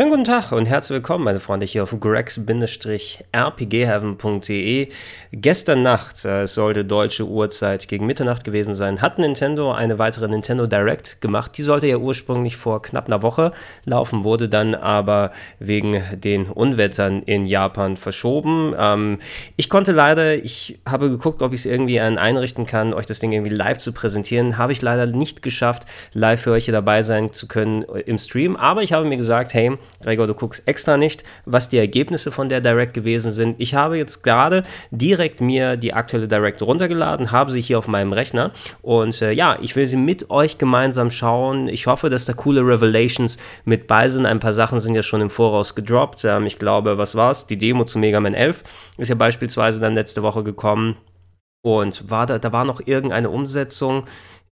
Schönen guten Tag und herzlich willkommen, meine Freunde, hier auf grex-rpgheaven.de. Gestern Nacht, äh, es sollte deutsche Uhrzeit gegen Mitternacht gewesen sein, hat Nintendo eine weitere Nintendo Direct gemacht. Die sollte ja ursprünglich vor knapp einer Woche laufen, wurde dann aber wegen den Unwettern in Japan verschoben. Ähm, ich konnte leider, ich habe geguckt, ob ich es irgendwie einrichten kann, euch das Ding irgendwie live zu präsentieren. Habe ich leider nicht geschafft, live für euch hier dabei sein zu können im Stream. Aber ich habe mir gesagt, hey, Gregor, du guckst extra nicht, was die Ergebnisse von der Direct gewesen sind. Ich habe jetzt gerade direkt mir die aktuelle Direct runtergeladen, habe sie hier auf meinem Rechner und äh, ja, ich will sie mit euch gemeinsam schauen. Ich hoffe, dass da coole Revelations mit bei sind. Ein paar Sachen sind ja schon im Voraus gedroppt. Ähm, ich glaube, was war's? Die Demo zu Mega Man 11 ist ja beispielsweise dann letzte Woche gekommen. Und war da, da war noch irgendeine Umsetzung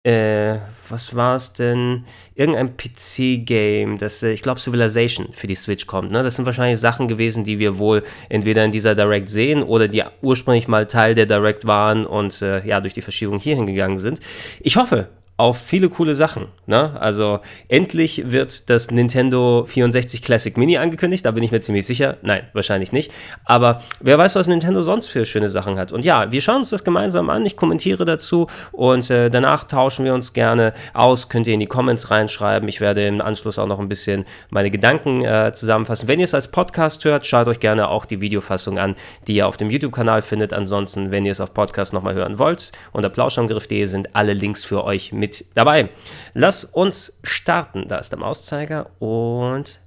äh, was war es denn? Irgendein PC-Game, das, äh, ich glaube, Civilization für die Switch kommt. Ne? Das sind wahrscheinlich Sachen gewesen, die wir wohl entweder in dieser Direct sehen oder die ursprünglich mal Teil der Direct waren und äh, ja, durch die Verschiebung hier hingegangen sind. Ich hoffe, auf viele coole Sachen. Ne? Also endlich wird das Nintendo 64 Classic Mini angekündigt, da bin ich mir ziemlich sicher. Nein, wahrscheinlich nicht. Aber wer weiß, was Nintendo sonst für schöne Sachen hat. Und ja, wir schauen uns das gemeinsam an. Ich kommentiere dazu und äh, danach tauschen wir uns gerne aus. Könnt ihr in die Comments reinschreiben. Ich werde im Anschluss auch noch ein bisschen meine Gedanken äh, zusammenfassen. Wenn ihr es als Podcast hört, schaut euch gerne auch die Videofassung an, die ihr auf dem YouTube-Kanal findet. Ansonsten, wenn ihr es auf Podcast nochmal hören wollt, unter plauschangriff.de sind alle Links für euch mit mit dabei. Lass uns starten. Da ist der Mauszeiger und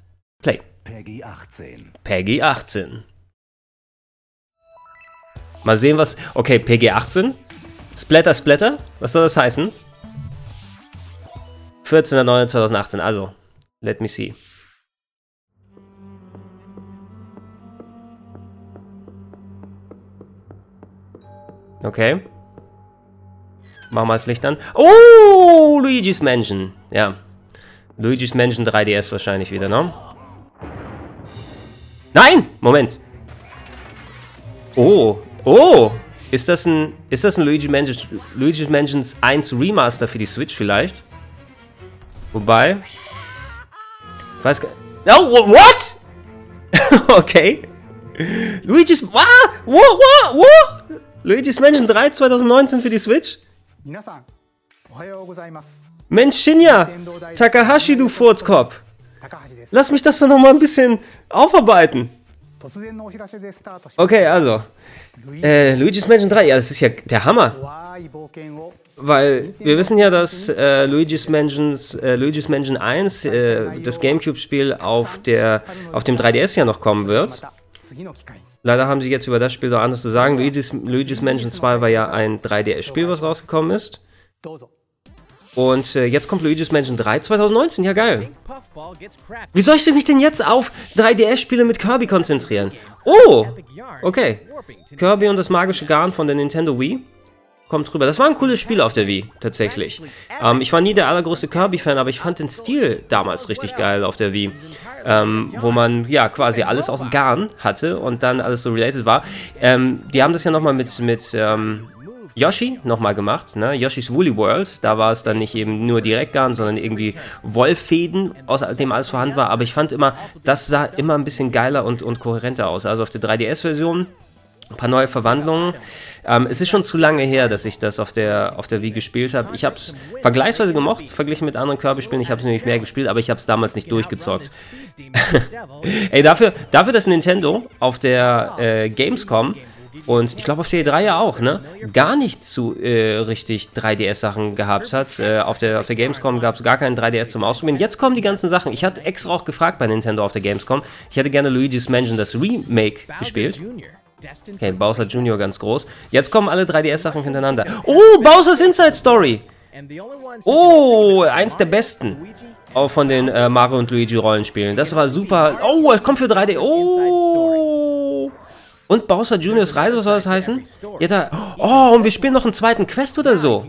Play. Peggy 18. Peggy 18. Mal sehen, was. Okay, PG 18. Splatter, Splatter. Was soll das heißen? 14.09.2018. Also, let me see. Okay. Machen wir das Licht an. Oh, Luigi's Mansion. Ja. Luigi's Mansion 3DS wahrscheinlich wieder, ne? Nein! Moment. Oh. Oh. Ist das ein, ist das ein Luigi Mansion, Luigi's Mansions 1 Remaster für die Switch vielleicht? Wobei... Ich weiß gar Oh, what? okay. Luigi's... Wow, wow, wow, wow. Luigi's Mansion 3 2019 für die Switch? Mensch, Shinya! Takahashi, du Furzkopf! Lass mich das doch noch mal ein bisschen aufarbeiten. Okay, also. Äh, Luigi's Mansion 3, ja, das ist ja der Hammer. Weil wir wissen ja, dass äh, Luigi's, Mansions, äh, Luigi's Mansion 1, äh, das Gamecube-Spiel, auf, auf dem 3DS ja noch kommen wird. Leider haben sie jetzt über das Spiel noch anders zu sagen. Luigi's, Luigi's Mansion 2 war ja ein 3DS-Spiel, was rausgekommen ist. Und äh, jetzt kommt Luigi's Mansion 3 2019. Ja, geil. Wie soll ich mich denn jetzt auf 3DS-Spiele mit Kirby konzentrieren? Oh! Okay. Kirby und das magische Garn von der Nintendo Wii kommt rüber. Das war ein cooles Spiel auf der Wii, tatsächlich. Ähm, ich war nie der allergrößte Kirby-Fan, aber ich fand den Stil damals richtig geil auf der Wii. Ähm, wo man ja quasi alles aus Garn hatte und dann alles so related war. Ähm, die haben das ja nochmal mit, mit ähm, Yoshi nochmal gemacht, ne? Yoshi's Woolly World. Da war es dann nicht eben nur Direktgarn, sondern irgendwie Wollfäden, aus dem alles vorhanden war. Aber ich fand immer, das sah immer ein bisschen geiler und, und kohärenter aus. Also auf der 3DS-Version ein paar neue Verwandlungen. Ähm, es ist schon zu lange her, dass ich das auf der, auf der Wii gespielt habe. Ich habe es vergleichsweise gemocht, verglichen mit anderen Kirby-Spielen. Ich habe es nämlich mehr gespielt, aber ich habe es damals nicht durchgezockt. Ey, dafür, dafür, dass Nintendo auf der äh, Gamescom und ich glaube auf der E3 ja auch, ne? Gar nicht zu äh, richtig 3DS-Sachen gehabt hat. Äh, auf, der, auf der Gamescom gab es gar keinen 3DS zum Ausprobieren. Jetzt kommen die ganzen Sachen. Ich hatte extra auch gefragt bei Nintendo auf der Gamescom. Ich hätte gerne Luigi's Mansion das Remake gespielt. Okay, Bowser Jr. ganz groß. Jetzt kommen alle 3DS-Sachen hintereinander. Oh, Bowser's Inside Story! Oh, eins der besten. Auch von den äh, Mario und Luigi Rollenspielen. Das war super. Oh, es kommt für 3D. Oh! Und Bowser Juniors Reise, was soll das heißen? Da. Oh, und wir spielen noch einen zweiten Quest oder so.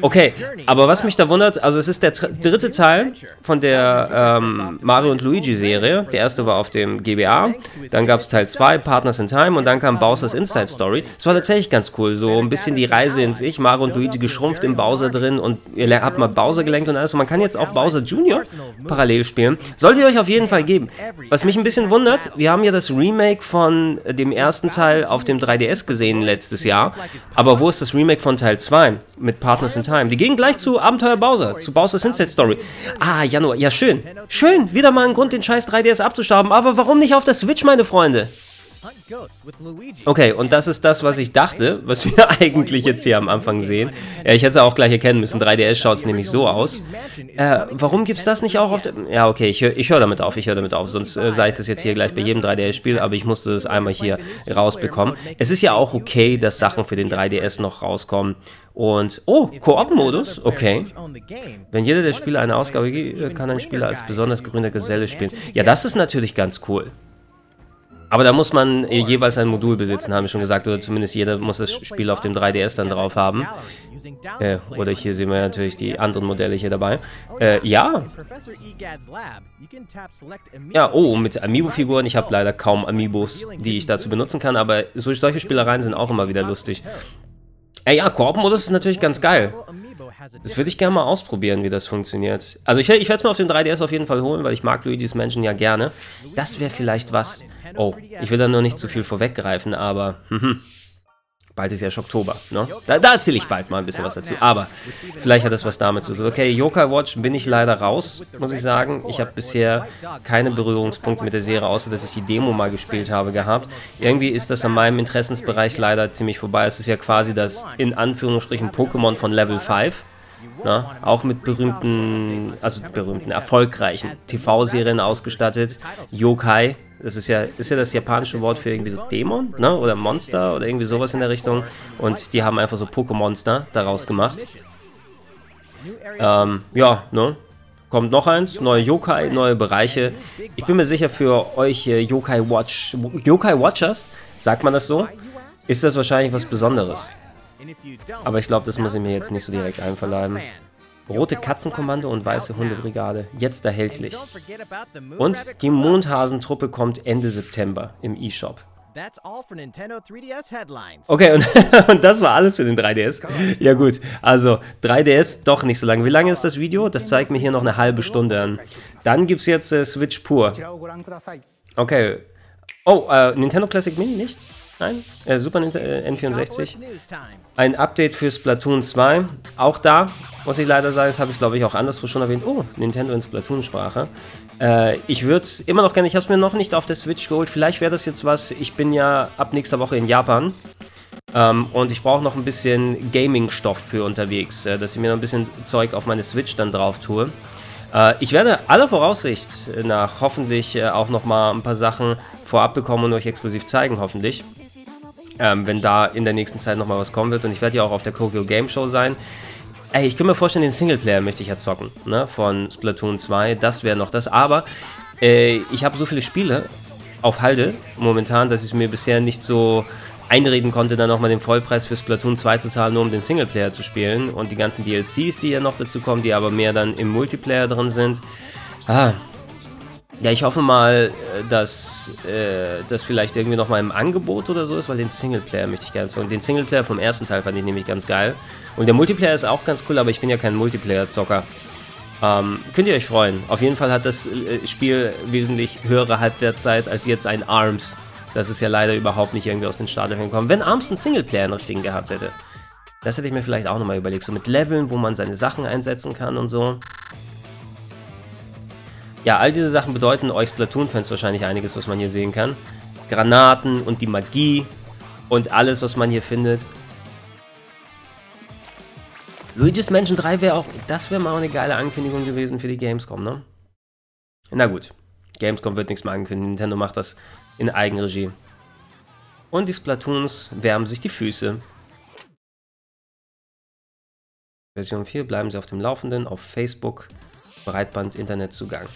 Okay, aber was mich da wundert, also es ist der dritte Teil von der ähm, Mario und Luigi Serie. Der erste war auf dem GBA, dann gab es Teil 2, Partners in Time, und dann kam Bowser's Inside Story. Es war tatsächlich ganz cool, so ein bisschen die Reise ins Ich, Mario und Luigi geschrumpft im Bowser drin und ihr habt mal Bowser gelenkt und alles. Und man kann jetzt auch Bowser Junior parallel spielen. Solltet ihr euch auf jeden Fall geben. Was mich ein bisschen wundert, wir haben ja das Remake von dem ersten Teil auf dem 3DS gesehen letztes Jahr. Aber wo ist das Remake von Teil 2 mit Partners in Time? Die gehen gleich zu Abenteuer Bowser, zu Bowser's Inside Story. Ah, Januar, ja schön. Schön, wieder mal ein Grund, den scheiß 3DS abzustauben. Aber warum nicht auf der Switch, meine Freunde? Okay, und das ist das, was ich dachte, was wir eigentlich jetzt hier am Anfang sehen. Ja, ich hätte es auch gleich erkennen müssen. 3DS schaut es nämlich so aus. Äh, warum gibt es das nicht auch auf der... Ja, okay, ich höre ich hör damit auf, ich höre damit auf. Sonst äh, sage ich das jetzt hier gleich bei jedem 3DS-Spiel, aber ich musste es einmal hier rausbekommen. Es ist ja auch okay, dass Sachen für den 3DS noch rauskommen. Und, oh, Koop-Modus, okay. Wenn jeder der Spieler eine Ausgabe gibt, kann ein Spieler als besonders grüner Geselle spielen. Ja, das ist natürlich ganz cool. Aber da muss man jeweils ein Modul besitzen, haben wir schon gesagt, oder zumindest jeder muss das Spiel auf dem 3DS dann drauf haben. Äh, oder hier sehen wir natürlich die anderen Modelle hier dabei. Äh, ja. Ja, oh, mit Amiibo-Figuren. Ich habe leider kaum Amiibos, die ich dazu benutzen kann, aber solche Spielereien sind auch immer wieder lustig. Äh, ja, Koop-Modus ist natürlich ganz geil. Das würde ich gerne mal ausprobieren, wie das funktioniert. Also ich, ich werde es mir auf dem 3DS auf jeden Fall holen, weil ich mag Luigi's Mansion ja gerne. Das wäre vielleicht was. Oh, ich will da nur nicht zu viel vorweggreifen, aber hm, bald ist ja schon Oktober, ne? Da, da erzähle ich bald mal ein bisschen was dazu. Aber vielleicht hat das was damit zu tun. Okay, Yokai Watch bin ich leider raus, muss ich sagen. Ich habe bisher keine Berührungspunkte mit der Serie, außer dass ich die Demo mal gespielt habe gehabt. Irgendwie ist das an meinem Interessensbereich leider ziemlich vorbei. Es ist ja quasi das in Anführungsstrichen Pokémon von Level 5. Na, auch mit berühmten, also berühmten, erfolgreichen TV-Serien ausgestattet. Yokai, das ist ja, ist ja das japanische Wort für irgendwie so Dämon, ne? Oder Monster oder irgendwie sowas in der Richtung. Und die haben einfach so Pokémonster daraus gemacht. Ähm, ja, ne? Kommt noch eins, neue Yokai, neue Bereiche. Ich bin mir sicher, für euch Yokai Watch, Yokai Watchers, sagt man das so, ist das wahrscheinlich was Besonderes. Aber ich glaube, das muss ich mir jetzt nicht so direkt einverleiben. Rote Katzenkommando und Weiße Hundebrigade, jetzt erhältlich. Und die Mondhasentruppe kommt Ende September im eShop. Okay, und, und, das war alles für den 3DS. Ja gut, also 3DS doch nicht so lange. Wie lange ist das Video? Das zeigt mir hier noch eine halbe Stunde an. Dann gibt es jetzt äh, Switch pur. Okay. Oh, äh, Nintendo Classic Mini nicht? Nein? Äh, Super N64. Äh, Ein Update für Splatoon 2. Auch da, muss ich leider sagen, das habe ich glaube ich auch anderswo schon erwähnt. Oh, Nintendo in Splatoon-Sprache. Äh, ich würde es immer noch gerne, ich habe es mir noch nicht auf der Switch geholt. Vielleicht wäre das jetzt was, ich bin ja ab nächster Woche in Japan. Ähm, und ich brauche noch ein bisschen Gaming-Stoff für unterwegs, äh, dass ich mir noch ein bisschen Zeug auf meine Switch dann drauf tue. Äh, ich werde aller Voraussicht nach hoffentlich äh, auch noch mal ein paar Sachen vorab bekommen und euch exklusiv zeigen, hoffentlich ähm, wenn da in der nächsten Zeit nochmal was kommen wird. Und ich werde ja auch auf der Tokyo Game Show sein. Ey, ich kann mir vorstellen, den Singleplayer möchte ich ja zocken, ne, von Splatoon 2. Das wäre noch das. Aber äh, ich habe so viele Spiele auf Halde momentan, dass ich mir bisher nicht so einreden konnte, dann nochmal den Vollpreis für Splatoon 2 zu zahlen, nur um den Singleplayer zu spielen. Und die ganzen DLCs, die ja noch dazu kommen, die aber mehr dann im Multiplayer drin sind. Ah, ja, ich hoffe mal, äh, dass äh, das vielleicht irgendwie nochmal im Angebot oder so ist, weil den Singleplayer möchte ich gerne zocken. Den Singleplayer vom ersten Teil fand ich nämlich ganz geil. Und der Multiplayer ist auch ganz cool, aber ich bin ja kein Multiplayer-Zocker. Ähm, könnt ihr euch freuen. Auf jeden Fall hat das äh, Spiel wesentlich höhere Halbwertszeit als jetzt ein ARMS. Das ist ja leider überhaupt nicht irgendwie aus den Startlöchern gekommen. Wenn ARMS einen Singleplayer einen richtigen gehabt hätte, das hätte ich mir vielleicht auch nochmal überlegt. So mit Leveln, wo man seine Sachen einsetzen kann und so. Ja, all diese Sachen bedeuten euch Splatoon-Fans wahrscheinlich einiges, was man hier sehen kann. Granaten und die Magie und alles, was man hier findet. Luigi's Mansion 3 wäre auch, das wäre mal eine geile Ankündigung gewesen für die Gamescom, ne? Na gut, Gamescom wird nichts mehr ankündigen, Nintendo macht das in Eigenregie. Und die Splatoons wärmen sich die Füße. Version 4 bleiben Sie auf dem Laufenden auf Facebook, Breitband-Internetzugang.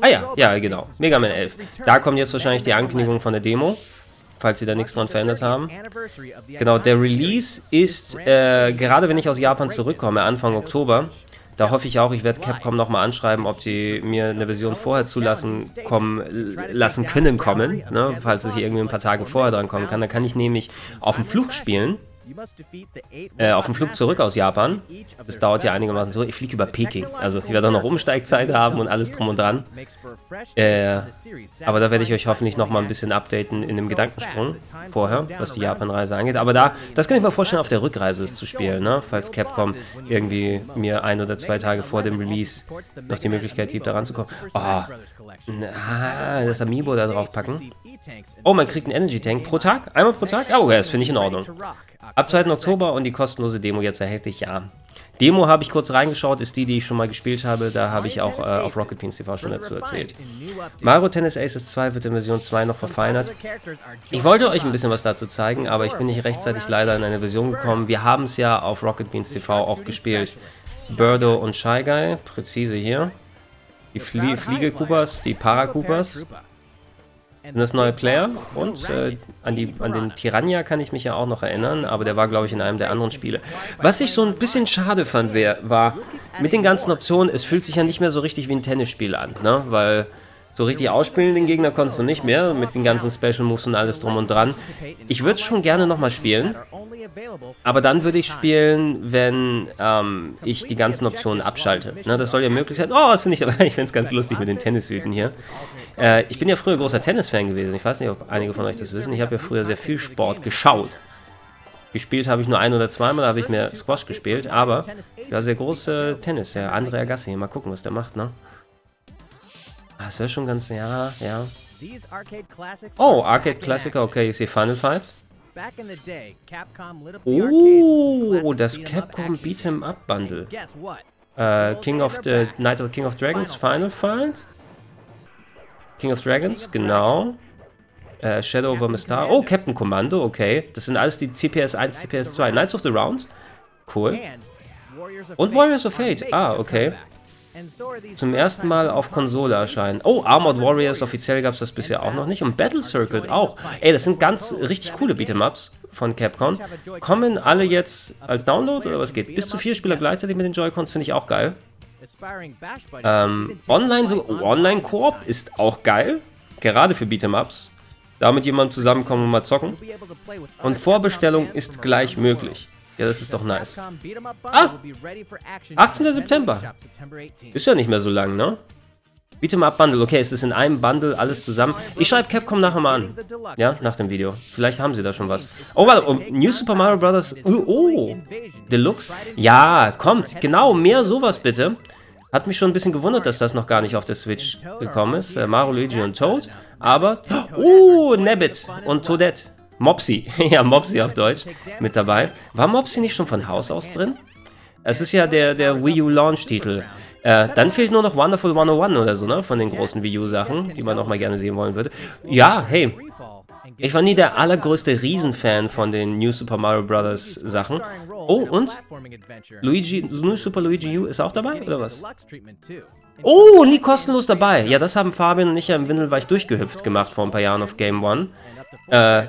Ah ja, ja, genau. Mega Man 11. Da kommt jetzt wahrscheinlich die Ankündigung von der Demo, falls sie da nichts dran verändert haben. Genau, der Release ist, äh, gerade wenn ich aus Japan zurückkomme, Anfang Oktober, da hoffe ich auch, ich werde Capcom nochmal anschreiben, ob sie mir eine Version vorher zulassen kommen, lassen können kommen, ne, falls es hier irgendwie ein paar Tage vorher dran kommen kann. Dann kann ich nämlich auf dem Flug spielen äh, auf dem Flug zurück aus Japan. Das dauert ja einigermaßen so. Ich fliege über Peking. Also ich werde auch noch Umsteigzeit haben und alles drum und dran. Äh, aber da werde ich euch hoffentlich noch mal ein bisschen updaten in dem Gedankensprung vorher, was die Japan-Reise angeht. Aber da, das kann ich mir vorstellen, auf der Rückreise ist zu spielen, ne? falls Capcom irgendwie mir ein oder zwei Tage vor dem Release noch die Möglichkeit gibt, da ranzukommen. Oh, na, das Amiibo da drauf packen. Oh, man kriegt einen Energy Tank pro Tag? Einmal pro Tag? Oh, ja, das finde ich in Ordnung. Ab 2. Oktober und die kostenlose Demo jetzt erhältlich, ja. Demo habe ich kurz reingeschaut, ist die, die ich schon mal gespielt habe. Da habe ich auch äh, auf Rocket Beans TV schon dazu erzählt. Mario Tennis Aces 2 wird in Version 2 noch verfeinert. Ich wollte euch ein bisschen was dazu zeigen, aber ich bin nicht rechtzeitig leider in eine Version gekommen. Wir haben es ja auf Rocket Beans TV auch gespielt. Birdo und Shy Guy, präzise hier. Die Flie Fliege Coopers, die Para Sind das neue Player und äh, an, die, an den Piranha kann ich mich ja auch noch erinnern, aber der war, glaube ich, in einem der anderen Spiele. Was ich so ein bisschen schade fand, wär, war, mit den ganzen Optionen, es fühlt sich ja nicht mehr so richtig wie ein Tennisspiel an, ne? weil so richtig ausspielen den Gegner konntest du nicht mehr, mit den ganzen Special Moves und alles drum und dran. Ich würde schon gerne nochmal spielen, aber dann würde ich spielen, wenn ähm, ich die ganzen Optionen abschalte. Ne, das soll ja möglich sein. Oh, das finde ich aber, ich finde es ganz lustig mit den Tennishüten hier. Äh, ich bin ja früher großer Tennisfan gewesen. Ich weiß nicht, ob einige von euch das wissen. Ich habe ja früher sehr viel Sport geschaut. Gespielt habe ich nur ein oder zweimal, da habe ich mir Squash gespielt, aber ja, sehr große Tennis, der Andrea Gassi. Mal gucken, was der macht, ne? Ah, das wäre schon ganz, ja, ja. Oh, Arcade Klassiker, okay, ich sehe Final Fight. Oh, das Capcom Beat'em Up Bundle. Äh, King of the Night of King of Dragons Final Fight. King of Dragons, genau. Äh, Shadow over Star. Oh, Captain Commando, okay. Das sind alles die CPS 1, CPS 2. Knights of the Round. Cool. Und Warriors of Fate. Ah, okay. Zum ersten Mal auf Konsole erscheinen. Oh, Armored Warriors, offiziell gab es das bisher auch noch nicht. Und Battle Circuit auch. Ey, das sind ganz richtig coole Beat'em-Ups von Capcom. Kommen alle jetzt als Download oder was geht? Bis zu vier Spieler gleichzeitig mit den Joy-Cons finde ich auch geil. Ähm, Online, so, Online-Koop ist auch geil. Gerade für Beat'em-Ups. Da mit jemandem zusammenkommen und mal zocken. Und Vorbestellung ist gleich möglich. Ja, das ist doch nice. Ah! 18. September. Ist ja nicht mehr so lang, ne? Beat'em Up Bundle. Okay, es ist in einem Bundle alles zusammen. Ich schreibe Capcom nachher mal an. Ja, nach dem Video. Vielleicht haben sie da schon was. Oh, warte. Oh, New Super Mario Bros. Oh, oh. Deluxe. Ja, kommt. Genau, mehr sowas bitte. Hat mich schon ein bisschen gewundert, dass das noch gar nicht auf der Switch gekommen ist. Äh, Mario, Luigi und Toad. Aber, oh, Nabbit und Toadette. Mopsy, ja, Mopsy auf Deutsch, mit dabei. War Mopsy nicht schon von Haus aus drin? Es ist ja der, der Wii U Launch-Titel. Äh, dann fehlt nur noch Wonderful 101 oder so, ne? Von den großen Wii U-Sachen, die man noch mal gerne sehen wollen würde. Ja, hey. Ich war nie der allergrößte Riesenfan von den New Super Mario Bros. Sachen. Oh, und? Luigi, New Super Luigi U ist auch dabei, oder was? Oh, nie kostenlos dabei. Ja, das haben Fabian und ich ja im Windelweich durchgehüpft gemacht vor ein paar Jahren auf Game One. Äh,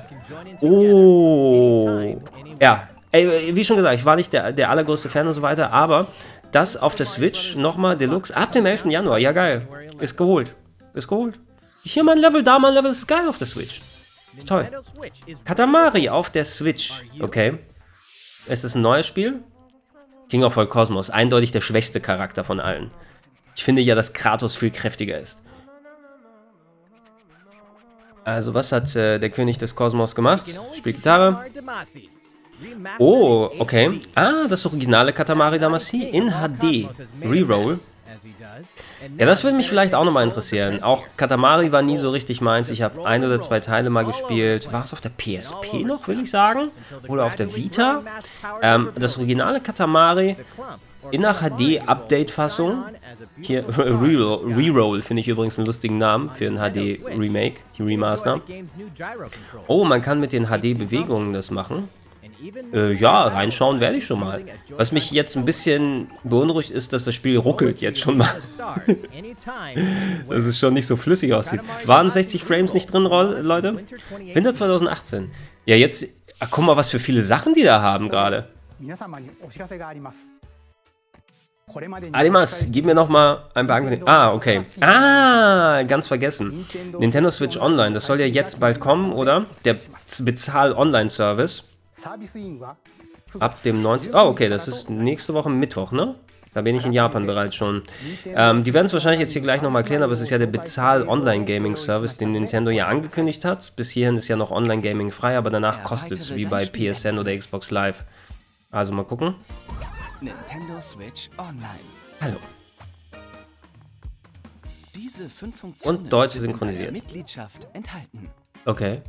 oh. Ja, Ey, wie schon gesagt, ich war nicht der, der allergrößte Fan und so weiter, aber das auf der Switch nochmal Deluxe ab dem 11. Januar. Ja, geil. Ist geholt. Ist geholt. Hier mal ein Level, da mal ein Level. Das ist geil auf der Switch. Ist toll. Katamari auf der Switch. Okay. Ist das ein neues Spiel? King of All Cosmos. Eindeutig der schwächste Charakter von allen. Ich finde ja, dass Kratos viel kräftiger ist. Also, was hat äh, der König des Kosmos gemacht? Spielt Gitarre. Oh, okay. Ah, das originale Katamari Damacy in HD. Reroll. Ja, das würde mich vielleicht auch nochmal interessieren. Auch Katamari war nie so richtig meins. Ich habe ein oder zwei Teile mal gespielt. War es auf der PSP noch, will ich sagen? Oder auf der Vita? Ähm, das originale Katamari in der HD-Update-Fassung. Hier, Reroll, Reroll finde ich übrigens einen lustigen Namen für ein HD-Remake, Remaster. Oh, man kann mit den HD-Bewegungen das machen. Äh, ja, reinschauen werde ich schon mal. Was mich jetzt ein bisschen beunruhigt ist, dass das Spiel ruckelt jetzt schon mal. dass es schon nicht so flüssig aussieht. Waren 60 Frames nicht drin, Leute? Winter 2018. Ja, jetzt, ach, guck mal, was für viele Sachen die da haben gerade. Adimas, gib mir noch mal ein paar Ankündigungen. Ah, okay. Ah, ganz vergessen. Nintendo Switch Online, das soll ja jetzt bald kommen, oder? Der Bezahl-Online-Service. Ab dem 19. Oh, okay, das ist nächste Woche Mittwoch, ne? Da bin ich in Japan bereits schon. Ähm, die werden es wahrscheinlich jetzt hier gleich nochmal klären, aber es ist ja der Bezahl-Online-Gaming-Service, den Nintendo ja angekündigt hat. Bis hierhin ist ja noch Online-Gaming frei, aber danach kostet es, wie bei PSN oder Xbox Live. Also mal gucken. Nintendo Switch Online. Hallo. Diese fünf Funktionen Und Deutsch synchronisiert. Mitgliedschaft enthalten. Okay.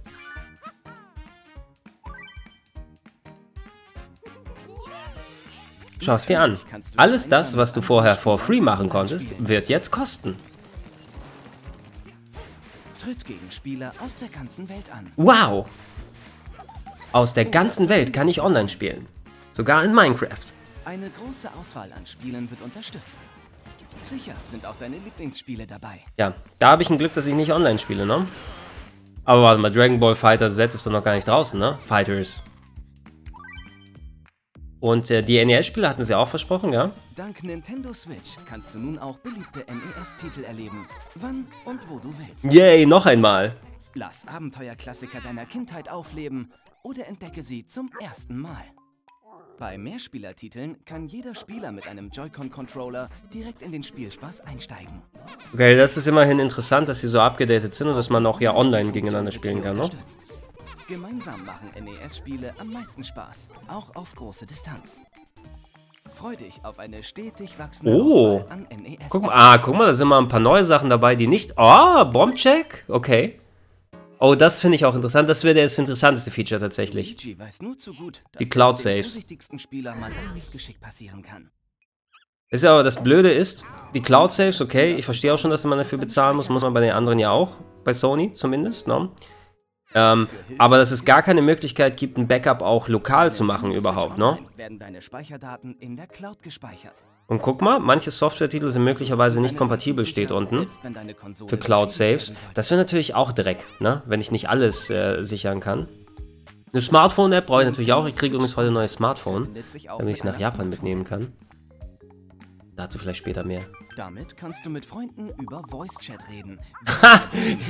Schau es dir an. Alles das, was du vorher for free machen konntest, wird jetzt kosten. Tritt gegen Spieler aus der ganzen Welt an. Wow! Aus der ganzen Welt kann ich online spielen. Sogar in Minecraft. Eine große Auswahl an Spielen wird unterstützt. Sicher sind auch deine Lieblingsspiele dabei. Ja, da habe ich ein Glück, dass ich nicht online spiele, ne? Aber warte mal, Dragon Ball Fighter Z ist doch noch gar nicht draußen, ne? Fighters. Und äh, die NES-Spiele hatten sie auch versprochen, ja? Dank Nintendo Switch kannst du nun auch beliebte NES-Titel erleben. Wann und wo du willst. Yay, noch einmal. Lass Abenteuerklassiker deiner Kindheit aufleben oder entdecke sie zum ersten Mal. Bei Mehrspielertiteln kann jeder Spieler mit einem Joy-Con-Controller direkt in den Spielspaß einsteigen. Okay, das ist immerhin interessant, dass sie so abgedatet sind und dass man auch ja online gegeneinander spielen kann, ne? Gemeinsam machen NES-Spiele am meisten Spaß, auch auf große Distanz. Freu dich auf eine stetig wachsende oh. an NES. Guck mal, ah, guck mal, da sind mal ein paar neue Sachen dabei, die nicht... Oh, Bombcheck? Okay. Oh, das finde ich auch interessant. Das wäre das interessanteste Feature tatsächlich. Gut, die Cloud Saves. Ist aber das Blöde ist, die Cloud Saves, okay, ich verstehe auch schon, dass man dafür bezahlen muss, muss man bei den anderen ja auch, bei Sony zumindest, ne? Ähm, aber dass es gar keine Möglichkeit gibt, ein Backup auch lokal zu machen überhaupt, ne? Und guck mal, manche Software-Titel sind möglicherweise nicht kompatibel, steht unten, für Cloud-Saves. Das wäre natürlich auch Dreck, ne? wenn ich nicht alles äh, sichern kann. Eine Smartphone-App brauche ich natürlich auch. Ich kriege übrigens heute ein neues Smartphone, damit ich es nach Japan mitnehmen kann. Dazu vielleicht später mehr. Damit kannst du mit Freunden über Voice Chat reden.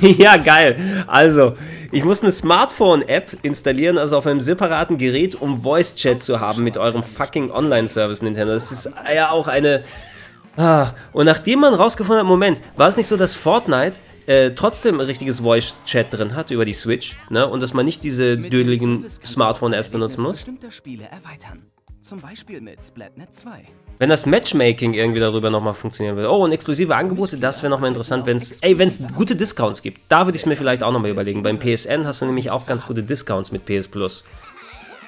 ja, geil. Also, ich muss eine Smartphone-App installieren, also auf einem separaten Gerät, um Voice Chat zu haben mit eurem fucking Online-Service Nintendo. Das ist ja auch eine. Ah. Und nachdem man rausgefunden hat, Moment, war es nicht so, dass Fortnite äh, trotzdem ein richtiges Voice-Chat drin hat über die Switch, ne? Und dass man nicht diese dödeligen Smartphone-Apps benutzen muss? Spiele erweitern. Zum Beispiel mit Splatnet 2. Wenn das Matchmaking irgendwie darüber nochmal funktionieren würde. Oh, und exklusive Angebote, das wäre nochmal interessant, wenn es, ey, wenn es gute Discounts gibt. Da würde ich es mir vielleicht auch nochmal überlegen. Beim PSN hast du nämlich auch ganz gute Discounts mit PS Plus.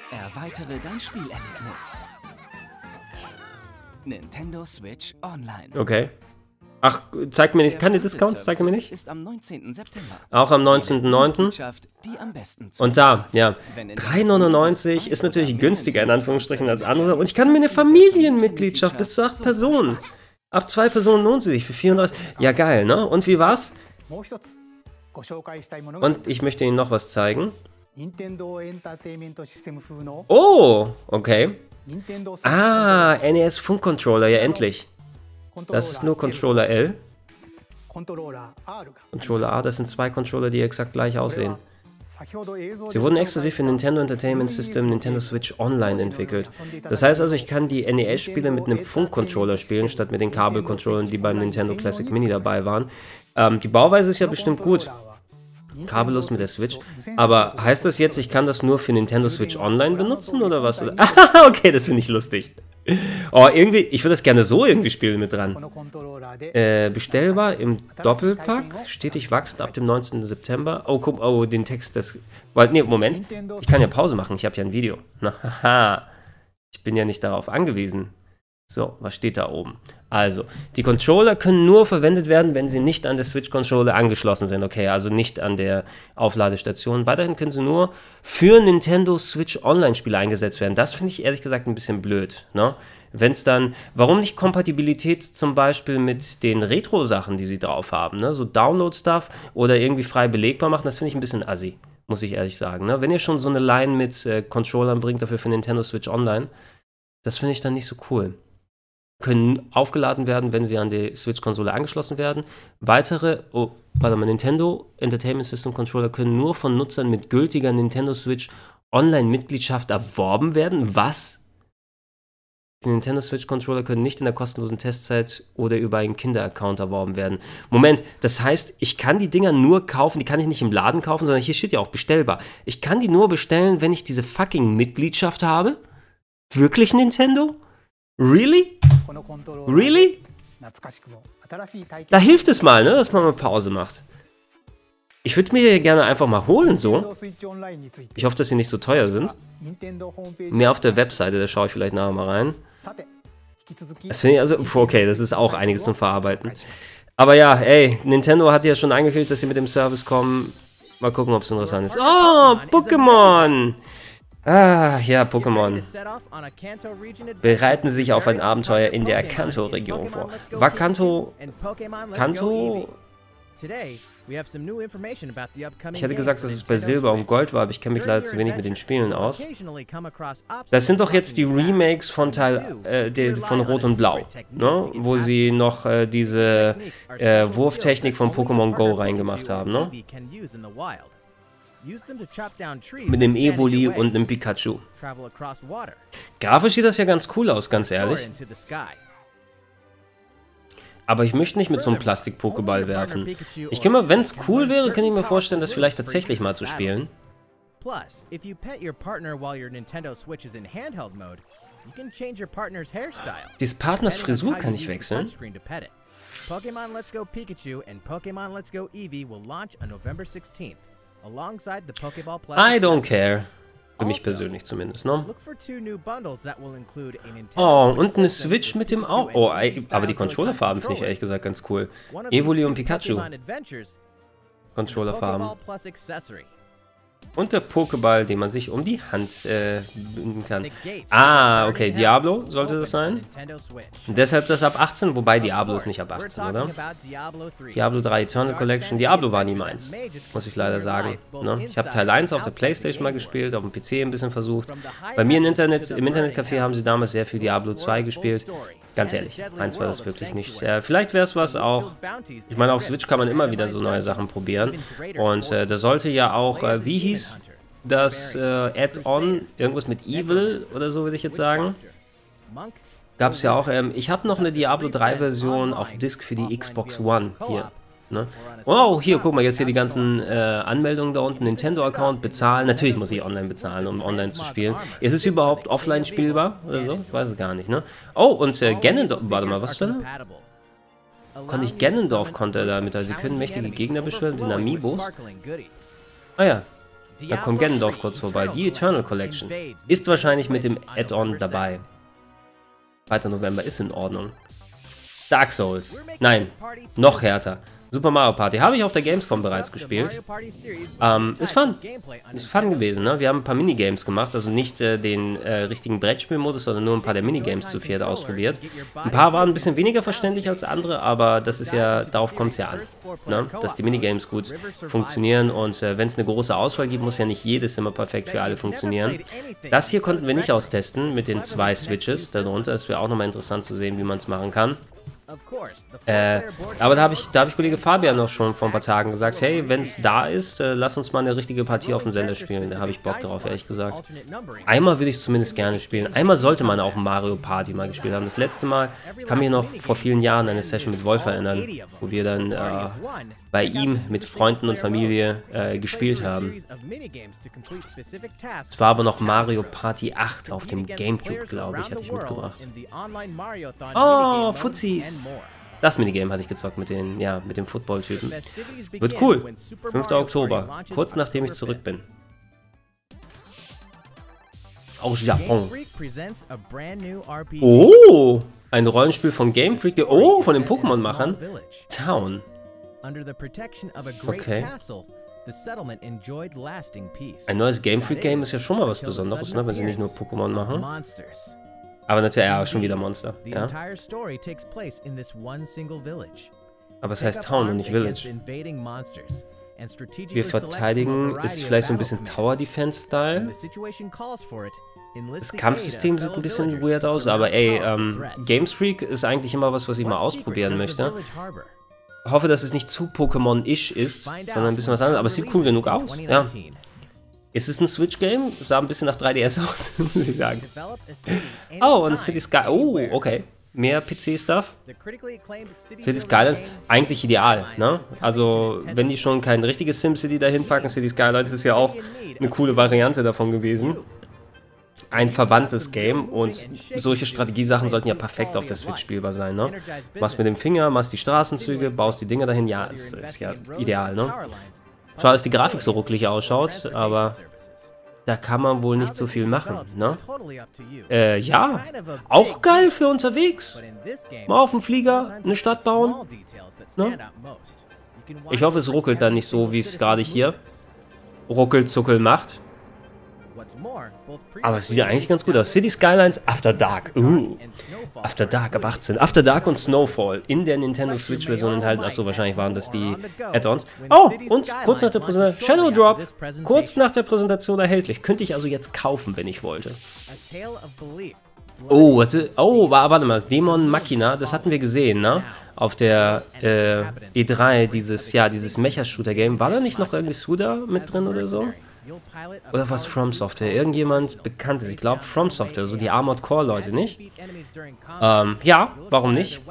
Erweitere dein Spielerlebnis. Nintendo Switch Online. Okay. Ach, zeigt mir nicht, keine Discounts, zeigt mir nicht. Auch am 19.09. Und da, ja, 3,99 ist natürlich günstiger in Anführungsstrichen als andere. Und ich kann mir eine Familienmitgliedschaft bis zu 8 Personen. Ab 2 Personen lohnt sie sich für 34. Ja, geil, ne? Und wie war's? Und ich möchte Ihnen noch was zeigen. Oh, okay. Ah, NES Funkcontroller, ja endlich. Das ist nur Controller L. Controller A, das sind zwei Controller, die exakt gleich aussehen. Sie wurden exklusiv für Nintendo Entertainment System Nintendo Switch Online entwickelt. Das heißt also, ich kann die NES-Spiele mit einem Funkcontroller spielen, statt mit den Kabelcontrollern, die beim Nintendo Classic Mini dabei waren. Ähm, die Bauweise ist ja bestimmt gut. Kabellos mit der Switch. Aber heißt das jetzt, ich kann das nur für Nintendo Switch Online benutzen oder was? okay, das finde ich lustig. Oh, irgendwie, ich würde das gerne so irgendwie spielen mit dran. Äh, bestellbar im Doppelpack, stetig wachsen ab dem 19. September. Oh, guck, oh, den Text, das. Ne, Moment. Ich kann ja Pause machen, ich habe ja ein Video. Na, haha. Ich bin ja nicht darauf angewiesen. So, was steht da oben? Also, die Controller können nur verwendet werden, wenn sie nicht an der Switch-Controller angeschlossen sind. Okay, also nicht an der Aufladestation. Weiterhin können sie nur für Nintendo Switch Online-Spiele eingesetzt werden. Das finde ich ehrlich gesagt ein bisschen blöd. Ne? Wenn es dann, warum nicht Kompatibilität zum Beispiel mit den Retro-Sachen, die sie drauf haben, ne? so Download-Stuff oder irgendwie frei belegbar machen, das finde ich ein bisschen assi, muss ich ehrlich sagen. Ne? Wenn ihr schon so eine Line mit äh, Controllern bringt, dafür für Nintendo Switch Online, das finde ich dann nicht so cool können aufgeladen werden, wenn sie an die Switch-Konsole angeschlossen werden. Weitere, oh, warte mal, Nintendo Entertainment System Controller können nur von Nutzern mit gültiger Nintendo Switch Online-Mitgliedschaft erworben werden. Was? Die Nintendo Switch Controller können nicht in der kostenlosen Testzeit oder über einen Kinder-Account erworben werden. Moment, das heißt, ich kann die Dinger nur kaufen, die kann ich nicht im Laden kaufen, sondern hier steht ja auch bestellbar. Ich kann die nur bestellen, wenn ich diese fucking Mitgliedschaft habe? Wirklich Nintendo? Really? Really? Da hilft es mal, ne, dass man mal Pause macht. Ich würde mir hier gerne einfach mal holen, so. Ich hoffe, dass sie nicht so teuer sind. Mehr auf der Webseite, da schaue ich vielleicht nachher mal rein. Das finde ich also, okay, das ist auch einiges zum Verarbeiten. Aber ja, ey, Nintendo hat ja schon angekündigt, dass sie mit dem Service kommen. Mal gucken, ob es interessant ist. Oh, Pokémon! Ah, ja, Pokémon. Bereiten sich auf ein Abenteuer in der Kanto-Region vor. War Kanto... Kanto... Ich hätte gesagt, dass es bei Silber und Gold war, aber ich kenne mich leider zu wenig mit den Spielen aus. Das sind doch jetzt die Remakes von Teil äh, von Rot und Blau, ne? wo sie noch äh, diese äh, Wurftechnik von Pokémon Go reingemacht haben. Ne? Mit einem Evoli und einem Pikachu. Grafisch sieht das ja ganz cool aus, ganz ehrlich. Aber ich möchte nicht mit so einem Plastik-Pokéball werfen. Ich kann mal, wenn es cool wäre, kann ich mir vorstellen, das vielleicht tatsächlich mal zu spielen. Plus, if you pet your partner while your Nintendo Switch is in handheld mode, you can change your partner's hairstyle. Des Partners Frisur kann ich wechseln. Pokémon Let's Go Pikachu and Pokémon Let's Go Eevee will launch on November 16th. I don't care. Für mich persönlich zumindest, ne? Oh, und eine Switch mit dem Au Oh, aber die Controllerfarben finde ich ehrlich gesagt ganz cool. Evoli und Pikachu. Controllerfarben. Und der Pokéball, den man sich um die Hand äh, binden kann. Ah, okay, Diablo sollte das sein. deshalb das ab 18, wobei Diablo ist nicht ab 18, oder? Diablo 3 Eternal Collection. Diablo war nie meins, muss ich leider sagen. Ne? Ich habe Teil 1 auf der Playstation mal gespielt, auf dem PC ein bisschen versucht. Bei mir im Internet, im Internetcafé haben sie damals sehr viel Diablo 2 gespielt. Ganz ehrlich, eins war das wirklich nicht. Äh, vielleicht wäre es was auch. Ich meine, auf Switch kann man immer wieder so neue Sachen probieren. Und äh, da sollte ja auch, äh, wie hieß das äh, Add-on, irgendwas mit Evil oder so, würde ich jetzt sagen. Gab es ja auch. Ähm, ich habe noch eine Diablo 3 Version auf Disk für die Xbox One hier. Ne? Oh, hier, guck mal, jetzt hier die ganzen äh, Anmeldungen da unten, Nintendo-Account, bezahlen. Natürlich muss ich online bezahlen, um online zu spielen. Ist es überhaupt offline spielbar oder so? Ich weiß es gar nicht, ne? Oh, und äh, Ganondorf, warte mal, was denn? Konnte ich Ganondorf konnte er damit, also sie können mächtige Gegner beschwören, den Amiibos. Ah ja, da kommt Ganondorf kurz vorbei. Die Eternal Collection ist wahrscheinlich mit dem Add-on dabei. 2. November ist in Ordnung. Dark Souls. Nein, noch härter. Super Mario Party habe ich auf der Gamescom bereits gespielt. Ähm, ist fun. Ist fun gewesen, ne? Wir haben ein paar Minigames gemacht, also nicht äh, den äh, richtigen Brettspielmodus, sondern nur ein paar der Minigames zu viert ausprobiert. Ein paar waren ein bisschen weniger verständlich als andere, aber das ist ja, darauf kommt es ja an, ne? Dass die Minigames gut funktionieren und äh, wenn es eine große Auswahl gibt, muss ja nicht jedes immer perfekt für alle funktionieren. Das hier konnten wir nicht austesten mit den zwei Switches darunter. Es wäre auch nochmal interessant zu sehen, wie man es machen kann. Äh, aber da habe ich, hab ich Kollege Fabian noch schon vor ein paar Tagen gesagt, hey, wenn es da ist, äh, lass uns mal eine richtige Partie auf dem Sender spielen. Da habe ich Bock drauf, ehrlich gesagt. Einmal würde ich es zumindest gerne spielen. Einmal sollte man auch Mario Party mal gespielt haben. Das letzte Mal, ich kann mich noch vor vielen Jahren eine Session mit Wolf erinnern, wo wir dann äh, bei ihm mit Freunden und Familie äh, gespielt haben. Es war aber noch Mario Party 8 auf dem Gamecube, glaube ich, hatte ich mitgebracht. Oh, Fuzis! Das Minigame hatte ich gezockt mit den, ja, mit dem Football-Typen. Wird cool. 5. Oktober, kurz nachdem ich zurück bin. aus Japon. Oh, ein Rollenspiel von Game Freak, oh, von den Pokémon-Machern. Town. Okay. Ein neues Game Freak Game ist ja schon mal was Besonderes, ne, wenn sie nicht nur Pokémon machen. Aber natürlich ja, schon wieder Monster. Ja. Aber es heißt Town und nicht Village. Wir verteidigen, ist vielleicht so ein bisschen Tower Defense Style. Das Kampfsystem sieht ein bisschen weird aus, aber ey, ähm, Games Freak ist eigentlich immer was, was ich mal ausprobieren möchte. Hoffe, dass es nicht zu Pokémon-ish ist, sondern ein bisschen was anderes, aber es sieht cool genug aus. Ja. Ist es ein Switch-Game? Sah ein bisschen nach 3DS aus, muss ich sagen. Oh, und City Sky. Oh, okay mehr PC-Stuff. City Skylines, eigentlich ideal, ne? Also, wenn die schon kein richtiges SimCity dahin packen, City Skylines ist ja auch eine coole Variante davon gewesen. Ein verwandtes Game und solche Strategiesachen sollten ja perfekt auf der Switch spielbar sein, ne? Machst mit dem Finger, machst die Straßenzüge, baust die Dinge dahin, ja, ist, ist ja ideal, ne? Schade, dass die Grafik so ruckelig ausschaut, aber da kann man wohl nicht so viel machen, ne? Äh, ja. Auch geil für unterwegs. Mal auf dem Flieger eine Stadt bauen. Ne? Ich hoffe, es ruckelt dann nicht so, wie es gerade hier ruckelzuckel macht. Aber es sieht ja eigentlich ganz gut aus. City Skylines After Dark. Uh. After Dark ab 18. After Dark und Snowfall in der Nintendo Switch-Version enthalten. Achso, wahrscheinlich waren das die Add-ons. Oh, und kurz nach der Präsentation. Shadow Drop. Kurz nach der Präsentation erhältlich. Könnte ich also jetzt kaufen, wenn ich wollte. Oh, warte, oh, warte mal, das Demon Machina, das hatten wir gesehen, ne? Auf der äh, E3, dieses, ja, dieses Mecha-Shooter-Game. War da nicht noch irgendwie Suda mit drin oder so? Oder was From Software? Irgendjemand Bekanntes. Ich glaube From Software, so die Armored Core Leute, nicht? Ähm, ja, warum nicht?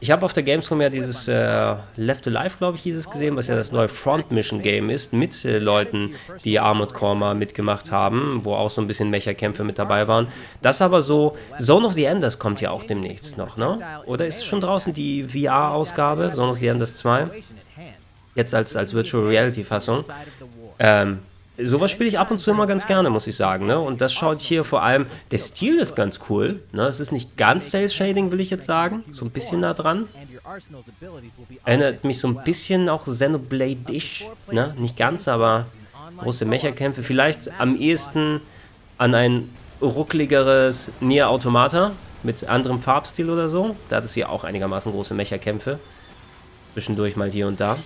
Ich habe auf der Gamescom ja dieses äh, Left Alive, glaube ich, hieß es gesehen, was ja das neue Front Mission Game ist, mit äh, Leuten, die Armored Core mal mitgemacht haben, wo auch so ein bisschen Mecha-Kämpfe mit dabei waren. Das aber so, Zone of the Enders kommt ja auch demnächst noch, ne? Oder ist schon draußen die VR-Ausgabe, Zone of the Enders 2? Jetzt als, als Virtual Reality-Fassung. Ähm, sowas spiele ich ab und zu immer ganz gerne, muss ich sagen. Ne? Und das schaut hier vor allem, der Stil ist ganz cool. Ne? Es ist nicht ganz Sales Shading, will ich jetzt sagen. So ein bisschen nah dran. Erinnert mich so ein bisschen auch Xenoblade-ish. Ne? Nicht ganz, aber große Mecherkämpfe. Vielleicht am ehesten an ein ruckligeres Nier Automata mit anderem Farbstil oder so. Da hat es hier auch einigermaßen große Mecherkämpfe. Zwischendurch mal hier und da.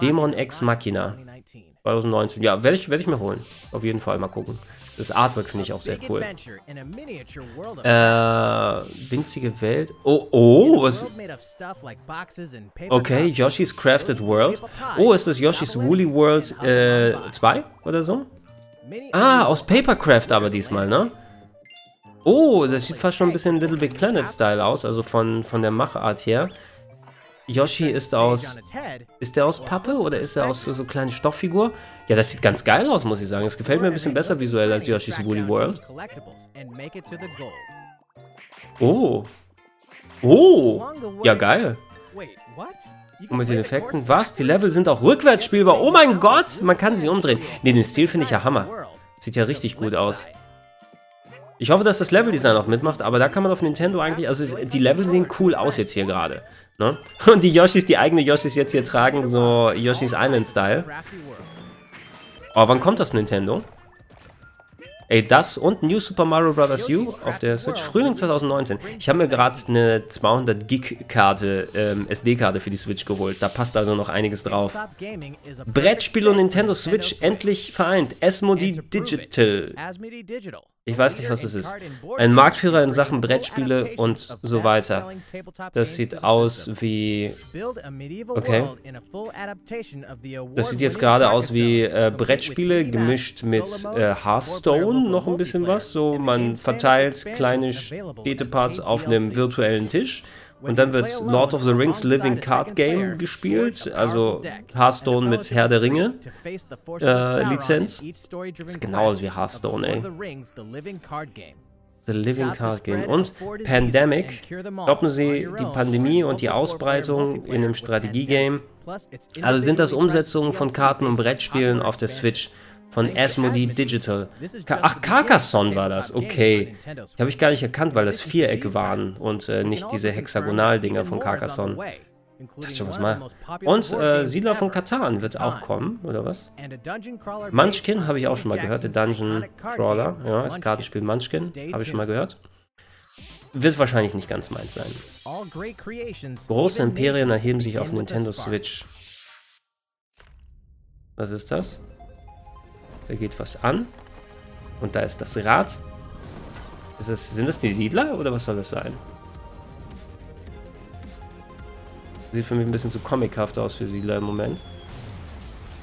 Demon Ex Machina. 2019. Ja, werde ich, werd ich mir holen. Auf jeden Fall mal gucken. Das Artwork finde ich auch sehr cool. Äh, winzige Welt. Oh, oh, was? Okay, Yoshi's Crafted World. Oh, ist das Yoshi's Woolly World äh, 2 oder so? Ah, aus Papercraft aber diesmal, ne? Oh, das sieht fast schon ein bisschen Little Big Planet Style aus, also von, von der Machart her. Yoshi ist aus... Ist der aus Pappe oder ist er aus so, so kleine Stofffigur? Ja, das sieht ganz geil aus, muss ich sagen. Es gefällt mir ein bisschen besser visuell als Yoshi's Woolly World. Oh. Oh. Ja, geil. Und mit den Effekten, was? Die Level sind auch rückwärts spielbar. Oh mein Gott, man kann sie umdrehen. Ne, den Stil finde ich ja Hammer. Sieht ja richtig gut aus. Ich hoffe, dass das Leveldesign auch mitmacht, aber da kann man auf Nintendo eigentlich, also die Level sehen cool aus jetzt hier gerade. Ne? Und die Yoshis, die eigene Yoshis jetzt hier tragen, so Yoshis Island Style. Oh, wann kommt das Nintendo? Ey, das und New Super Mario Bros. U auf der Switch Frühling 2019. Ich habe mir gerade eine 200 Gig Karte, ähm, SD-Karte für die Switch geholt. Da passt also noch einiges drauf. Brettspiel und Nintendo Switch endlich vereint. Asmodee Digital. Ich weiß nicht, was es ist. Ein Marktführer in Sachen Brettspiele und so weiter. Das sieht aus wie... Okay. Das sieht jetzt gerade aus wie äh, Brettspiele gemischt mit äh, Hearthstone, noch ein bisschen was. So, man verteilt kleine Städteparts auf einem virtuellen Tisch und dann wird Lord of the Rings Living Card Game gespielt, also Hearthstone mit Herr der Ringe äh, Lizenz. Das ist genauso wie Hearthstone, ey. The Living Card Game. Und Pandemic. Stoppen Sie die Pandemie und die Ausbreitung in einem Strategiegame. Also sind das Umsetzungen von Karten und Brettspielen auf der Switch Von Asmodee Digital. Ka Ach, Carcassonne war das. Okay. Die habe ich gar nicht erkannt, weil das Vierecke waren und äh, nicht diese Hexagonaldinger von Carcassonne. Dachte schon, was mal. Und äh, Siedler von Katan wird auch kommen, oder was? Munchkin habe ich auch schon mal gehört, der Dungeon Crawler. Ja, das Kartenspiel Munchkin habe ich schon mal gehört. Wird wahrscheinlich nicht ganz meins sein. Große Imperien erheben sich auf Nintendo Switch. Was ist das? Da geht was an. Und da ist das Rad. Ist das, sind das die Siedler oder was soll das sein? Sieht für mich ein bisschen zu comichaft aus für Siedler im Moment.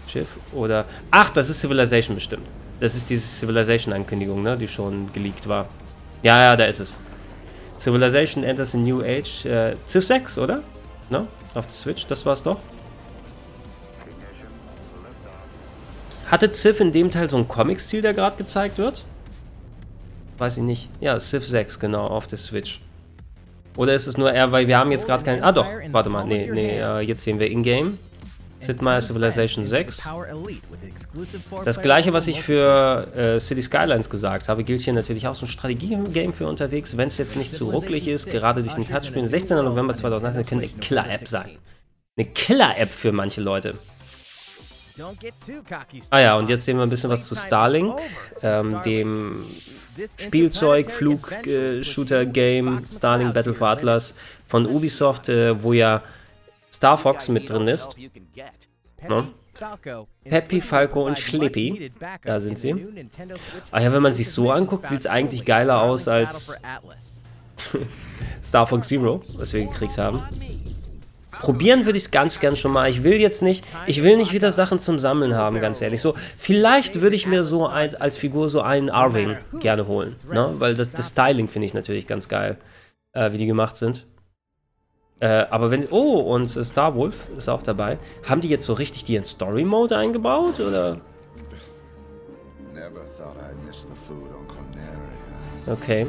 Schiff oder... Ach, das ist Civilization bestimmt. Das ist diese Civilization-Ankündigung, ne? Die schon geleakt war. Ja, ja, da ist es. Civilization enters a new age. Äh, Civ 6, oder? Ne? Auf der Switch, das war's doch. Hatte Civ in dem Teil so einen Comic-Stil, der gerade gezeigt wird? Weiß ich nicht. Ja, Civ 6, genau, auf der Switch. Oder ist es nur er, weil wir haben jetzt gerade keinen... Ah doch, warte mal, nee, nee, uh, jetzt sehen wir in-game. Sid Meier Civilization 6. Das gleiche, was ich für äh, City Skylines gesagt habe, gilt hier natürlich auch so ein Strategie-Game für unterwegs. Wenn es jetzt nicht zu ruckelig ist, gerade durch den Touchscreen. 16. November 2018 könnte eine Killer-App sein. Eine Killer-App für manche Leute. Ah ja, und jetzt sehen wir ein bisschen was zu Starlink, ähm, dem Spielzeug, Flug, Shooter Game, Starlink Battle for Atlas von Ubisoft, äh, wo ja Star Fox mit drin ist. No? Peppy, Falco und Schlippy. Da sind sie. Ah ja, wenn man sich so anguckt, sieht es eigentlich geiler aus als Star Fox Zero, was wir gekriegt haben. Probieren würde ich es ganz gern schon mal. Ich will jetzt nicht, ich will nicht wieder Sachen zum Sammeln haben, ganz ehrlich. So, vielleicht würde ich mir so als, als Figur so einen Arwing gerne holen, ne? Weil das, das Styling finde ich natürlich ganz geil, äh, wie die gemacht sind. Äh, aber wenn, oh, und äh, Star Wolf ist auch dabei. Haben die jetzt so richtig die in Story Mode eingebaut, oder? Okay.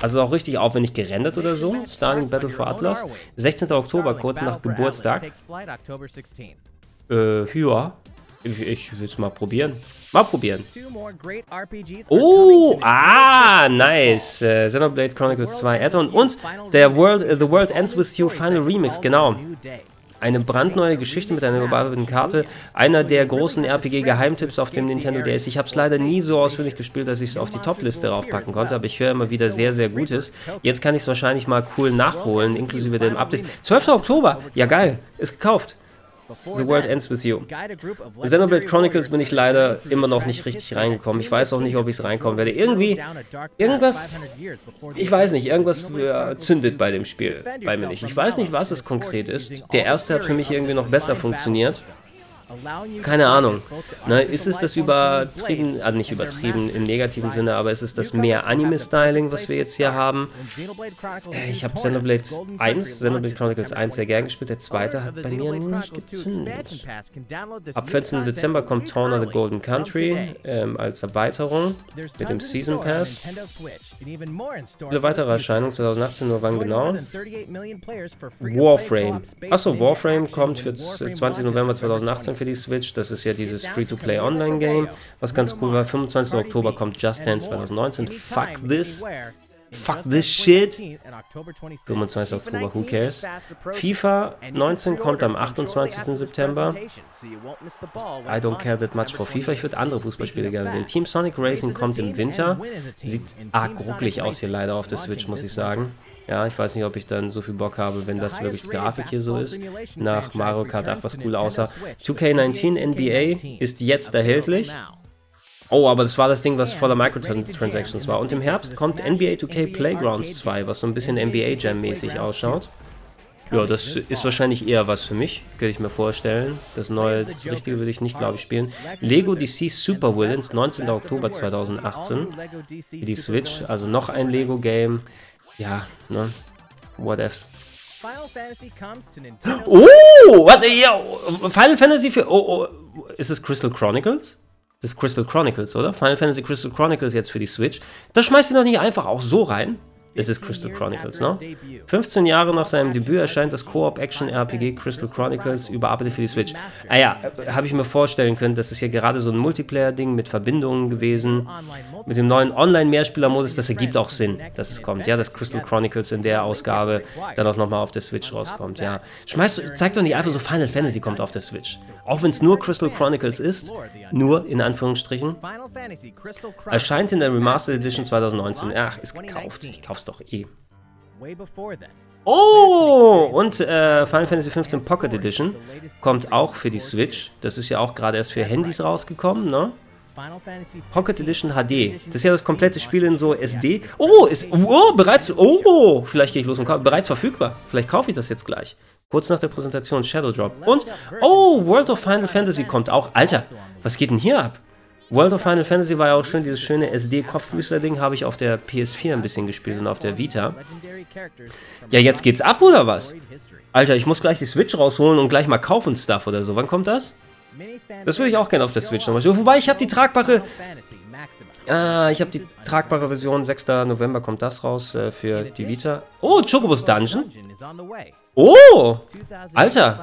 Also auch richtig aufwendig gerendert oder so. Starling Battle for Atlas. 16. Oktober, kurz nach Geburtstag. Äh, ja. Ich, ich will es mal probieren. Mal probieren. Oh, ah, nice. Äh, Xenoblade Chronicles 2 Add-on und der World, uh, The World Ends With You Final Remix, genau. Eine brandneue Geschichte mit einer überarbeiteten Karte. Einer der großen RPG-Geheimtipps auf dem Nintendo DS. Ich habe es leider nie so ausführlich gespielt, dass ich es auf die Top-Liste raufpacken konnte, aber ich höre immer wieder sehr, sehr Gutes. Jetzt kann ich es wahrscheinlich mal cool nachholen, inklusive dem Update. 12. Oktober! Ja, geil. Ist gekauft. The World Ends With You. Xenoblade Chronicles bin ich leider immer noch nicht richtig reingekommen. Ich weiß auch nicht, ob ich es reinkommen werde. Irgendwie, irgendwas, ich weiß nicht, irgendwas äh, zündet bei dem Spiel bei mir nicht. Ich weiß nicht, was es konkret ist. Der erste hat für mich irgendwie noch besser funktioniert. Keine Ahnung. Ne, ist es das übertrieben, also nicht übertrieben im negativen Sinne, aber ist es das mehr Anime-Styling, was wir jetzt hier haben? Äh, ich habe Xenoblade 1, Xenoblade Chronicles 1 sehr gern gespielt, der zweite hat bei mir nicht gezündet. Ab 14. Dezember kommt Torn of the Golden Country ähm, als Erweiterung mit dem Season Pass. Viele weitere Erscheinungen 2018, nur wann genau? Warframe. Achso, Warframe kommt für 20. November 2018 für die Switch. Das ist ja dieses Free-to-Play Online-Game, was ganz cool war. 25. Oktober kommt Just Dance 2019. Fuck this. Fuck this shit. 25. Oktober, who cares? FIFA 19 kommt am 28. September. I don't care that much for FIFA. Ich würde andere Fußballspiele gerne sehen. Team Sonic Racing kommt im Winter. Sieht arg rucklig aus hier leider auf der Switch, muss ich sagen. Ja, ich weiß nicht, ob ich dann so viel Bock habe, wenn das wirklich die Grafik hier so ist. Nach Mario Kart 8, was cool aussah. 2K19 NBA ist jetzt erhältlich. Oh, aber das war das Ding, was voller Microtransactions war. Und im Herbst kommt NBA 2K Playgrounds 2, was so ein bisschen NBA Jam-mäßig ausschaut. Ja, das ist wahrscheinlich eher was für mich, könnte ich mir vorstellen. Das neue, das richtige würde ich nicht, glaube ich, spielen. Lego DC Super Villains, 19. Oktober 2018. Die Switch, also noch ein Lego-Game ja, ne? What ifs. Oh, warte, ja, Final Fantasy für, oh, oh, ist es Crystal Chronicles? Das ist Crystal Chronicles, oder? Final Fantasy Crystal Chronicles jetzt für die Switch. Das schmeißt ihr doch nicht einfach auch so rein. Das ist Crystal Chronicles, ne? 15 Jahre nach seinem Debüt erscheint das Koop-Action-RPG Crystal Chronicles überarbeitet für die Switch. Ah ja, habe ich mir vorstellen können, das ist ja gerade so ein Multiplayer-Ding mit Verbindungen gewesen. Mit dem neuen Online-Mehrspieler-Modus, das ergibt auch Sinn, dass es kommt. Ja, dass Crystal Chronicles in der Ausgabe dann auch nochmal auf der Switch rauskommt, ja. Schmeißt, zeig doch nicht einfach so, Final Fantasy kommt auf der Switch. Auch wenn es nur Crystal Chronicles ist, nur in Anführungsstrichen, erscheint in der Remastered Edition 2019. Ach, ist gekauft. Ich kauf's doch eh. Oh, und äh, Final Fantasy XV Pocket Edition kommt auch für die Switch. Das ist ja auch gerade erst für Handys rausgekommen, ne? Pocket Edition HD. Das ist ja das komplette Spiel in so SD. Oh, ist oh, bereits. Oh, vielleicht gehe ich los und kaufe. Bereits verfügbar. Vielleicht kaufe ich das jetzt gleich. Kurz nach der Präsentation Shadow Drop. Und, oh, World of Final Fantasy kommt auch. Alter, was geht denn hier ab? World of Final Fantasy war ja auch schön, dieses schöne SD-Kopffüßler-Ding habe ich auf der PS4 ein bisschen gespielt und auf der Vita. Ja, jetzt geht's ab, oder was? Alter, ich muss gleich die Switch rausholen und gleich mal kaufen Stuff oder so. Wann kommt das? Das würde ich auch gerne auf der Switch nochmal spielen. Wobei, ich habe die tragbare... Ah, ich habe die tragbare Version. 6. November kommt das raus äh, für die Vita. Oh, Chocobos Dungeon. Oh! Alter!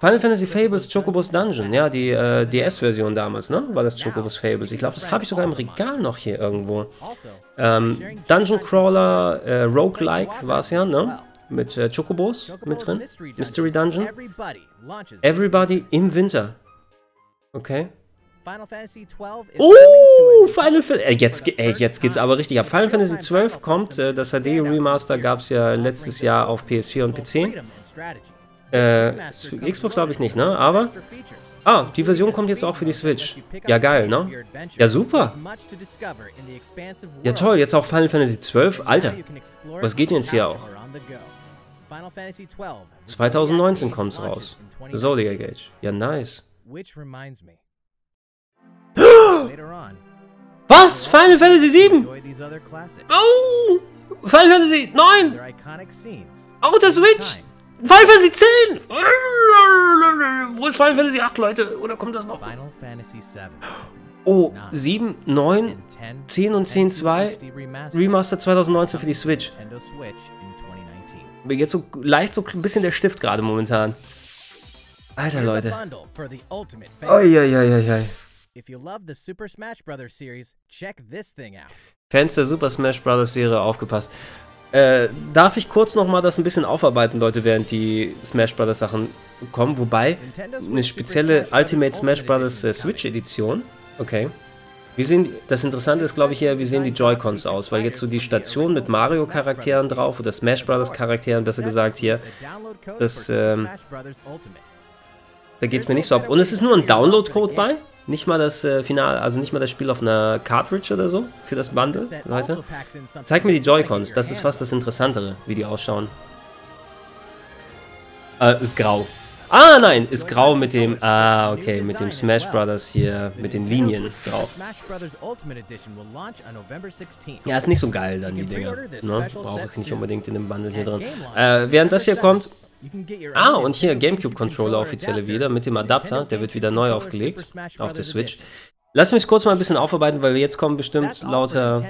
Final Fantasy Fables Chocobos Dungeon. Ja, die äh, DS-Version damals, ne? War das Chocobos Fables. Ich glaube, das habe ich sogar im Regal noch hier irgendwo. Ähm, Dungeon Crawler, äh, Roguelike war es ja, ne? Mit äh, Chocobos mit drin. Mystery Dungeon. Everybody im Winter. Okay. Final Fantasy 12 Oh, Final Fantasy. Äh, jetzt, äh, jetzt geht's aber richtig ab. Final Fantasy 12 kommt. Äh, das HD Remaster gab es ja letztes Jahr auf PS4 und PC. Äh, Xbox glaube ich nicht, ne? Aber. Ah, die Version kommt jetzt auch für die Switch. Ja, geil, ne? Ja, super. Ja, toll, jetzt auch Final Fantasy 12. Alter, was geht denn jetzt hier auch? 2019 kommt's raus. Zodiac Age. Ja, nice. Was? Final Fantasy 7? Oh! Final Fantasy 9! Auf der Switch! Final Fantasy 10! Wo ist Final Fantasy 8, Leute? Oder kommt das noch? Oh, 7, 9, 10 und 10 2 Remaster 2019 für die Switch. Mir geht so leicht so ein bisschen der Stift gerade momentan. Alter, Leute. Uiuiuiui. If you love the Super Smash Bros. series, check this thing out. Fans der Super Smash Bros. Serie aufgepasst. Äh, darf ich kurz nochmal das ein bisschen aufarbeiten, Leute, während die Smash Bros. Sachen kommen? Wobei, eine spezielle Ultimate Smash Bros. Äh, Switch Edition. Okay. Wie sehen, das Interessante ist, glaube ich, hier, wie sehen die Joy-Cons aus? Weil jetzt so die Station mit Mario-Charakteren drauf oder Smash Bros. Charakteren, besser gesagt hier, das, ähm, da geht es mir nicht so ab. Und es ist nur ein Download-Code bei. Nicht mal das äh, Final, also nicht mal das Spiel auf einer Cartridge oder so für das Bundle, Leute. Zeig mir die Joy-Cons, das ist fast das Interessantere, wie die ausschauen. Äh, ist grau. Ah, nein, ist grau mit dem, ah, okay, mit dem Smash Brothers hier, mit den Linien drauf. Ja, ist nicht so geil dann, die Dinger. Ne? Brauche ich nicht unbedingt in dem Bundle hier drin. Äh, während das hier kommt, Ah, und hier GameCube-Controller offizielle wieder mit dem Adapter. Der wird wieder neu aufgelegt auf der Switch. Lass mich kurz mal ein bisschen aufarbeiten, weil jetzt kommen bestimmt lauter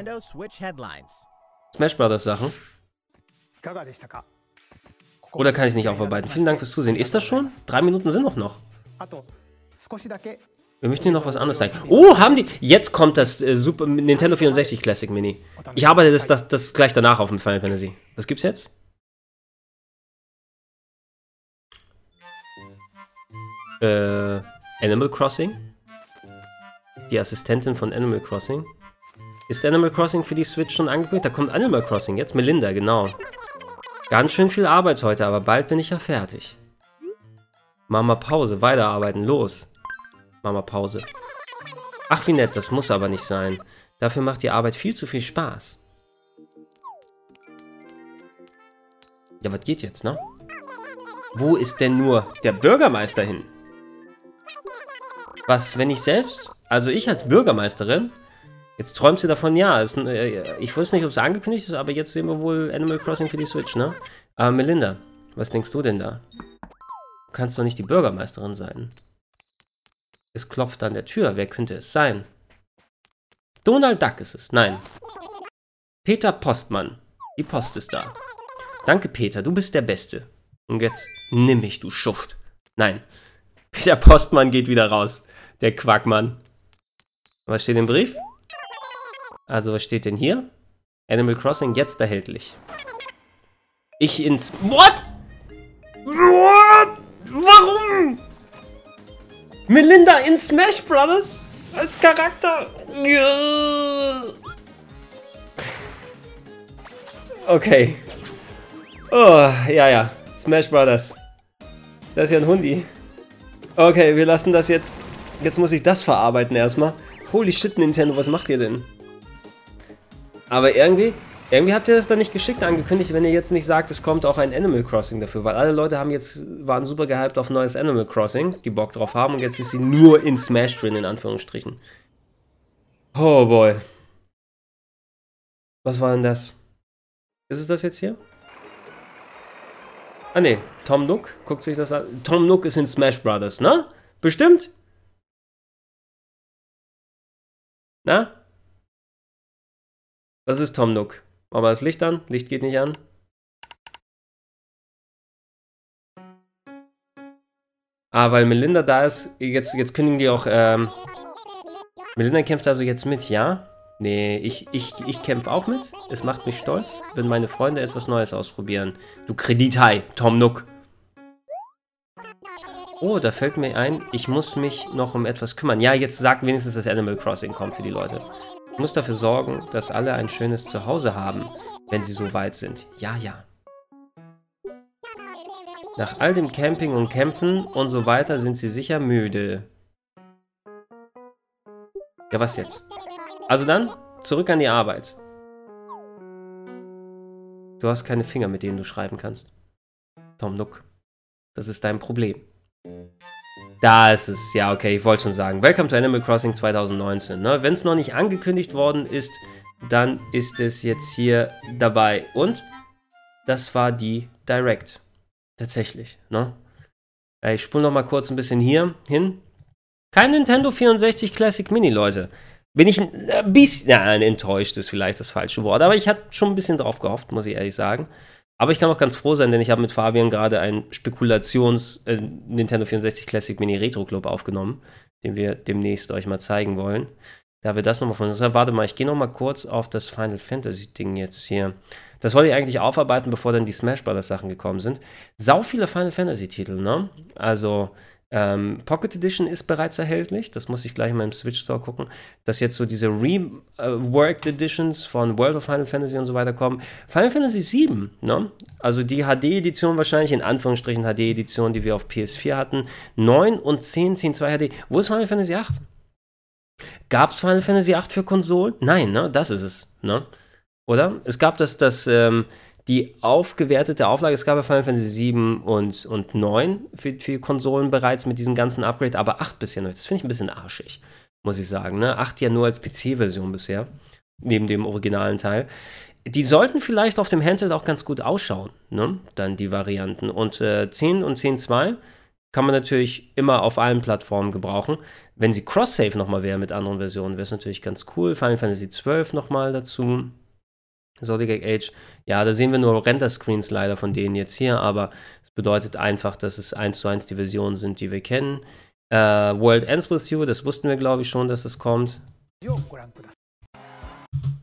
Smash Brothers Sachen. Oder kann ich es nicht aufarbeiten? Vielen Dank fürs Zusehen. Ist das schon? Drei Minuten sind noch noch. Wir möchten hier noch was anderes zeigen. Oh, haben die... Jetzt kommt das äh, Super Nintendo 64 Classic Mini. Ich arbeite das, das, das gleich danach auf dem Final Fantasy. Was gibt's jetzt? Äh, Animal Crossing. Die Assistentin von Animal Crossing. Ist Animal Crossing für die Switch schon angekündigt? Da kommt Animal Crossing jetzt. Melinda, genau. Ganz schön viel Arbeit heute, aber bald bin ich ja fertig. Mama Pause, weiterarbeiten, los. Mama Pause. Ach wie nett, das muss aber nicht sein. Dafür macht die Arbeit viel zu viel Spaß. Ja, was geht jetzt, ne? Wo ist denn nur der Bürgermeister hin? Was, wenn ich selbst, also ich als Bürgermeisterin, jetzt träumst du davon, ja, es, äh, ich wusste nicht, ob es angekündigt ist, aber jetzt sehen wir wohl Animal Crossing für die Switch, ne? Aber Melinda, was denkst du denn da? Du kannst doch nicht die Bürgermeisterin sein. Es klopft an der Tür, wer könnte es sein? Donald Duck ist es, nein. Peter Postmann. Die Post ist da. Danke, Peter, du bist der Beste. Und jetzt nimm mich, du Schuft. Nein. Peter Postmann geht wieder raus. Der Quackmann. Was steht im Brief? Also, was steht denn hier? Animal Crossing jetzt erhältlich. Ich ins. What? What? Warum? Melinda in Smash Brothers? Als Charakter? Okay. Oh, ja, ja. Smash Brothers. Das ist ja ein Hundi. Okay, wir lassen das jetzt. Jetzt muss ich das verarbeiten erstmal. Holy shit, Nintendo, was macht ihr denn? Aber irgendwie, irgendwie habt ihr das dann nicht geschickt angekündigt, wenn ihr jetzt nicht sagt, es kommt auch ein Animal Crossing dafür, weil alle Leute haben jetzt, waren super gehypt auf neues Animal Crossing, die Bock drauf haben und jetzt ist sie nur in Smash drin, in Anführungsstrichen. Oh boy. Was war denn das? Ist es das jetzt hier? Ah ne, Tom Nook, guckt sich das an. Tom Nook ist in Smash Brothers, ne? Bestimmt? Na? Das ist Tom Nook. Machen wir das Licht an. Licht geht nicht an. Ah, weil Melinda da ist, jetzt, jetzt kündigen die auch, ähm, Melinda kämpft also jetzt mit, ja? Nee, ich, ich, ich kämpfe auch mit. Es macht mich stolz, wenn meine Freunde etwas Neues ausprobieren. Du Kredithai, Tom Nook. Oh, da fällt mir ein, ich muss mich noch um etwas kümmern. Ja, jetzt sagt wenigstens, dass Animal Crossing kommt für die Leute. Ich muss dafür sorgen, dass alle ein schönes Zuhause haben, wenn sie so weit sind. Ja, ja. Nach all dem Camping und Kämpfen und so weiter sind sie sicher müde. Ja, was jetzt? Also dann, zurück an die Arbeit. Du hast keine Finger, mit denen du schreiben kannst. Tom Nook. Das ist dein Problem. Da ist es. Ja, okay, ich wollte schon sagen. Welcome to Animal Crossing 2019. Ne? Wenn es noch nicht angekündigt worden ist, dann ist es jetzt hier dabei. Und das war die Direct. Tatsächlich. Ne? Ich spule noch mal kurz ein bisschen hier hin. Kein Nintendo 64 Classic Mini, Leute bin ich ein bisschen, ja, enttäuscht ist vielleicht das falsche Wort, aber ich hatte schon ein bisschen drauf gehofft, muss ich ehrlich sagen. Aber ich kann auch ganz froh sein, denn ich habe mit Fabian gerade einen Spekulations äh, Nintendo 64 Classic Mini Retro Club aufgenommen, den wir demnächst euch mal zeigen wollen. Da wir das nochmal von uns. Warte mal, ich gehe nochmal kurz auf das Final Fantasy Ding jetzt hier. Das wollte ich eigentlich aufarbeiten, bevor dann die Smash Brothers Sachen gekommen sind. Sau viele Final Fantasy Titel, ne? Also ähm, Pocket Edition ist bereits erhältlich, das muss ich gleich mal im Switch Store gucken, dass jetzt so diese Reworked Editions von World of Final Fantasy und so weiter kommen. Final Fantasy 7, ne? also die HD-Edition wahrscheinlich, in Anführungsstrichen HD-Edition, die wir auf PS4 hatten, 9 und 10 ziehen 2 HD. Wo ist Final Fantasy 8? Gab es Final Fantasy 8 für Konsolen? Nein, ne? das ist es. Ne? Oder? Es gab das, das ähm, die aufgewertete Auflage, es gab ja Final Fantasy 7 und, und 9 für, für Konsolen bereits mit diesen ganzen Upgrades, aber 8 bisher noch. Das finde ich ein bisschen arschig, muss ich sagen. Ne? 8 ja nur als PC-Version bisher, neben dem originalen Teil. Die sollten vielleicht auf dem Handheld auch ganz gut ausschauen, ne? dann die Varianten. Und äh, 10 und 10.2 kann man natürlich immer auf allen Plattformen gebrauchen. Wenn sie Cross-Save nochmal wäre mit anderen Versionen, wäre es natürlich ganz cool. Final Fantasy 12 nochmal dazu. Zodiac Age, ja, da sehen wir nur Render-Screens leider von denen jetzt hier, aber es bedeutet einfach, dass es eins zu eins die Versionen sind, die wir kennen. Äh, World Ends With You, das wussten wir, glaube ich, schon, dass es kommt.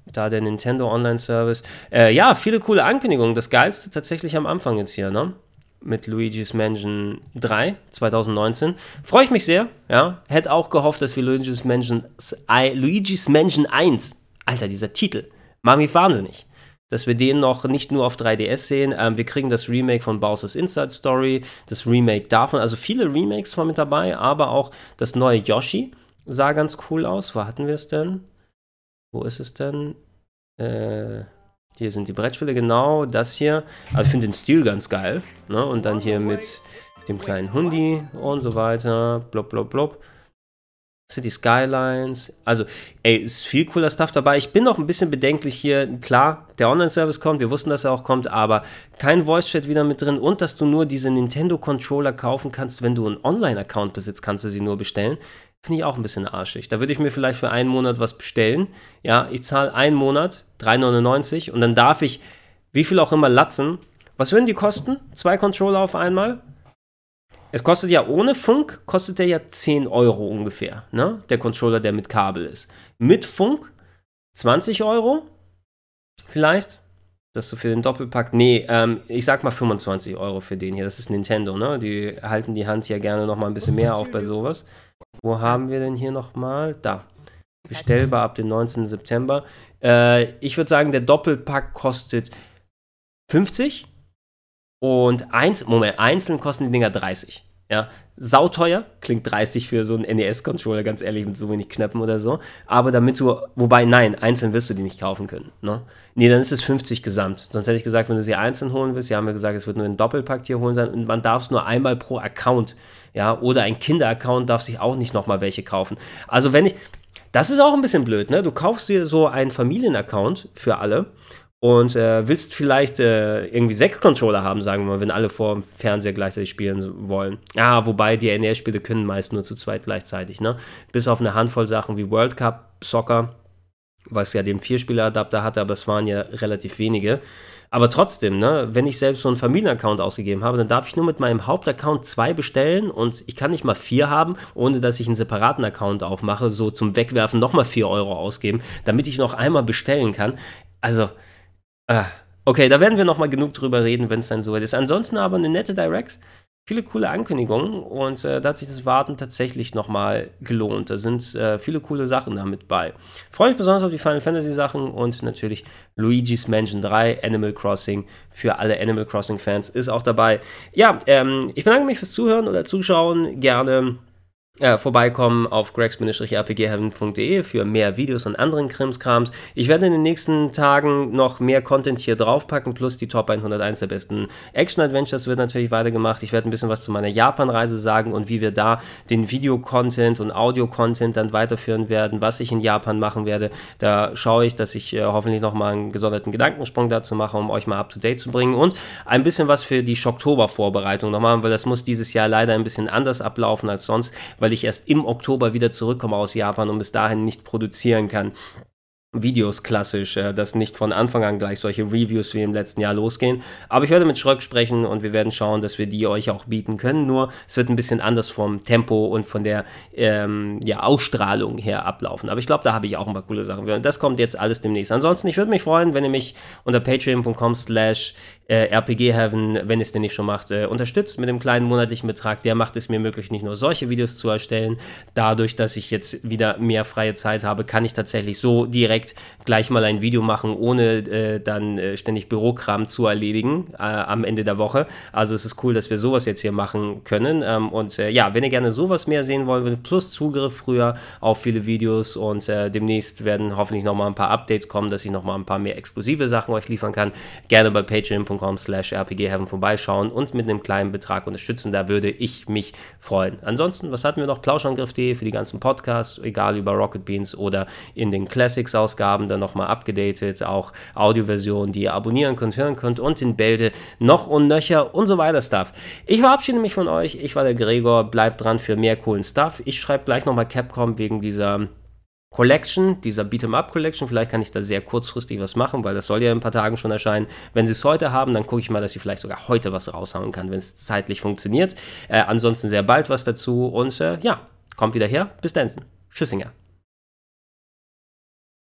Da der Nintendo Online Service. Äh, ja, viele coole Ankündigungen. Das geilste tatsächlich am Anfang jetzt hier, ne? Mit Luigi's Mansion 3 2019. Freue ich mich sehr, ja. Hätte auch gehofft, dass wir Luigi's Mansion, Luigi's Mansion 1, Alter, dieser Titel, macht mich wahnsinnig dass wir den noch nicht nur auf 3DS sehen. Ähm, wir kriegen das Remake von Bowser's Inside Story, das Remake davon, also viele Remakes von mit dabei, aber auch das neue Yoshi sah ganz cool aus. Wo hatten wir es denn? Wo ist es denn? Äh, hier sind die Brettspiele, genau, das hier. Aber ich finde den Stil ganz geil. Ne? Und dann hier mit dem kleinen Hundi und so weiter. Blub, blub, blub. City Skylines. Also, ey, ist viel cooler Stuff dabei. Ich bin noch ein bisschen bedenklich hier. Klar, der Online-Service kommt, wir wussten, dass er auch kommt, aber kein Voice-Chat wieder mit drin und dass du nur diese Nintendo-Controller kaufen kannst, wenn du einen Online-Account besitzt, kannst du sie nur bestellen. Finde ich auch ein bisschen arschig. Da würde ich mir vielleicht für einen Monat was bestellen. Ja, ich zahle einen Monat 3,99 und dann darf ich wie viel auch immer Latzen. Was würden die kosten? Zwei Controller auf einmal? Es kostet ja ohne Funk, kostet der ja 10 Euro ungefähr, ne? Der Controller, der mit Kabel ist. Mit Funk 20 Euro? Vielleicht? Das so für den Doppelpack. Nee, ähm, ich sag mal 25 Euro für den hier. Das ist Nintendo, ne? Die halten die Hand hier gerne noch mal ein bisschen mehr auf bei sowas. Wo haben wir denn hier noch mal? Da. Bestellbar ab dem 19. September. Äh, ich würde sagen, der Doppelpack kostet 50 und eins, Moment, einzeln kosten die Dinger 30. Ja, sauteuer, klingt 30 für so einen NES-Controller, ganz ehrlich, mit so wenig Knöpfen oder so. Aber damit du, wobei, nein, einzeln wirst du die nicht kaufen können. Ne? Nee, dann ist es 50 gesamt. Sonst hätte ich gesagt, wenn du sie einzeln holen willst, sie haben ja gesagt, es wird nur ein Doppelpack hier holen sein und man darf es nur einmal pro Account. Ja, oder ein Kinder-Account darf sich auch nicht nochmal welche kaufen. Also wenn ich, das ist auch ein bisschen blöd, ne? Du kaufst dir so einen Familienaccount für alle und äh, willst vielleicht äh, irgendwie sechs Controller haben, sagen wir mal, wenn alle vor dem Fernseher gleichzeitig spielen wollen. Ja, wobei die NES-Spiele können meist nur zu zweit gleichzeitig, ne? Bis auf eine Handvoll Sachen wie World Cup, Soccer, was ja den Vierspieler-Adapter hatte, aber es waren ja relativ wenige. Aber trotzdem, ne, wenn ich selbst so einen Familienaccount ausgegeben habe, dann darf ich nur mit meinem Hauptaccount zwei bestellen und ich kann nicht mal vier haben, ohne dass ich einen separaten Account aufmache, so zum Wegwerfen nochmal vier Euro ausgeben, damit ich noch einmal bestellen kann. Also, Ah, okay, da werden wir noch mal genug drüber reden, wenn es dann soweit ist. Ansonsten aber eine nette Direct. Viele coole Ankündigungen und äh, da hat sich das Warten tatsächlich nochmal gelohnt. Da sind äh, viele coole Sachen damit bei. Freue mich besonders auf die Final Fantasy Sachen und natürlich Luigi's Mansion 3, Animal Crossing für alle Animal Crossing Fans ist auch dabei. Ja, ähm, ich bedanke mich fürs Zuhören oder Zuschauen. Gerne äh, vorbeikommen auf gregs-rpgheaven.de für mehr Videos und anderen Krimskrams. Ich werde in den nächsten Tagen noch mehr Content hier draufpacken, plus die Top 101 der besten Action-Adventures wird natürlich weitergemacht. Ich werde ein bisschen was zu meiner Japan-Reise sagen und wie wir da den Video-Content und Audio-Content dann weiterführen werden, was ich in Japan machen werde. Da schaue ich, dass ich äh, hoffentlich nochmal einen gesonderten Gedankensprung dazu mache, um euch mal up-to-date zu bringen und ein bisschen was für die Schocktober-Vorbereitung nochmal, weil das muss dieses Jahr leider ein bisschen anders ablaufen als sonst, weil weil ich erst im Oktober wieder zurückkomme aus Japan und bis dahin nicht produzieren kann. Videos klassisch, äh, dass nicht von Anfang an gleich solche Reviews wie im letzten Jahr losgehen. Aber ich werde mit Schröck sprechen und wir werden schauen, dass wir die euch auch bieten können. Nur es wird ein bisschen anders vom Tempo und von der ähm, ja, Ausstrahlung her ablaufen. Aber ich glaube, da habe ich auch ein paar coole Sachen. Das kommt jetzt alles demnächst. Ansonsten, ich würde mich freuen, wenn ihr mich unter patreon.com slash äh, RPG Heaven, wenn es denn nicht schon macht, äh, unterstützt mit dem kleinen monatlichen Betrag. Der macht es mir möglich, nicht nur solche Videos zu erstellen. Dadurch, dass ich jetzt wieder mehr freie Zeit habe, kann ich tatsächlich so direkt gleich mal ein Video machen, ohne äh, dann äh, ständig Bürokram zu erledigen äh, am Ende der Woche. Also es ist cool, dass wir sowas jetzt hier machen können. Ähm, und äh, ja, wenn ihr gerne sowas mehr sehen wollt, plus Zugriff früher auf viele Videos und demnächst werden hoffentlich nochmal ein paar Updates kommen, dass ich nochmal ein paar mehr exklusive Sachen euch liefern kann. Gerne bei patreon.com patreon.com slash rpgheaven vorbeischauen und mit einem kleinen Betrag unterstützen. Da würde ich mich freuen. Ansonsten, was hatten wir noch? Plauschangriff.de für die ganzen Podcasts, egal über Rocket Beans oder in den Classics-Ausgaben dann nochmal abgedatet. Auch Audioversionen, die ihr abonnieren könnt, hören könnt und in Bälde noch und nöcher und so weiter Stuff. Ich verabschiede mich von euch. Ich war der Gregor. Bleibt dran für mehr coolen Stuff. Ich schreibe gleich nochmal Capcom wegen dieser Collection, dieser Beat'em-up Collection. Vielleicht kann ich da sehr kurzfristig was machen, weil das soll ja in ein paar Tagen schon erscheinen. Wenn sie es heute haben, dann gucke ich mal, dass ich vielleicht sogar heute was raushauen kann, wenn es zeitlich funktioniert. Äh, ansonsten sehr bald was dazu und äh, ja, kommt wieder her. Bis dann. Tschüssinger.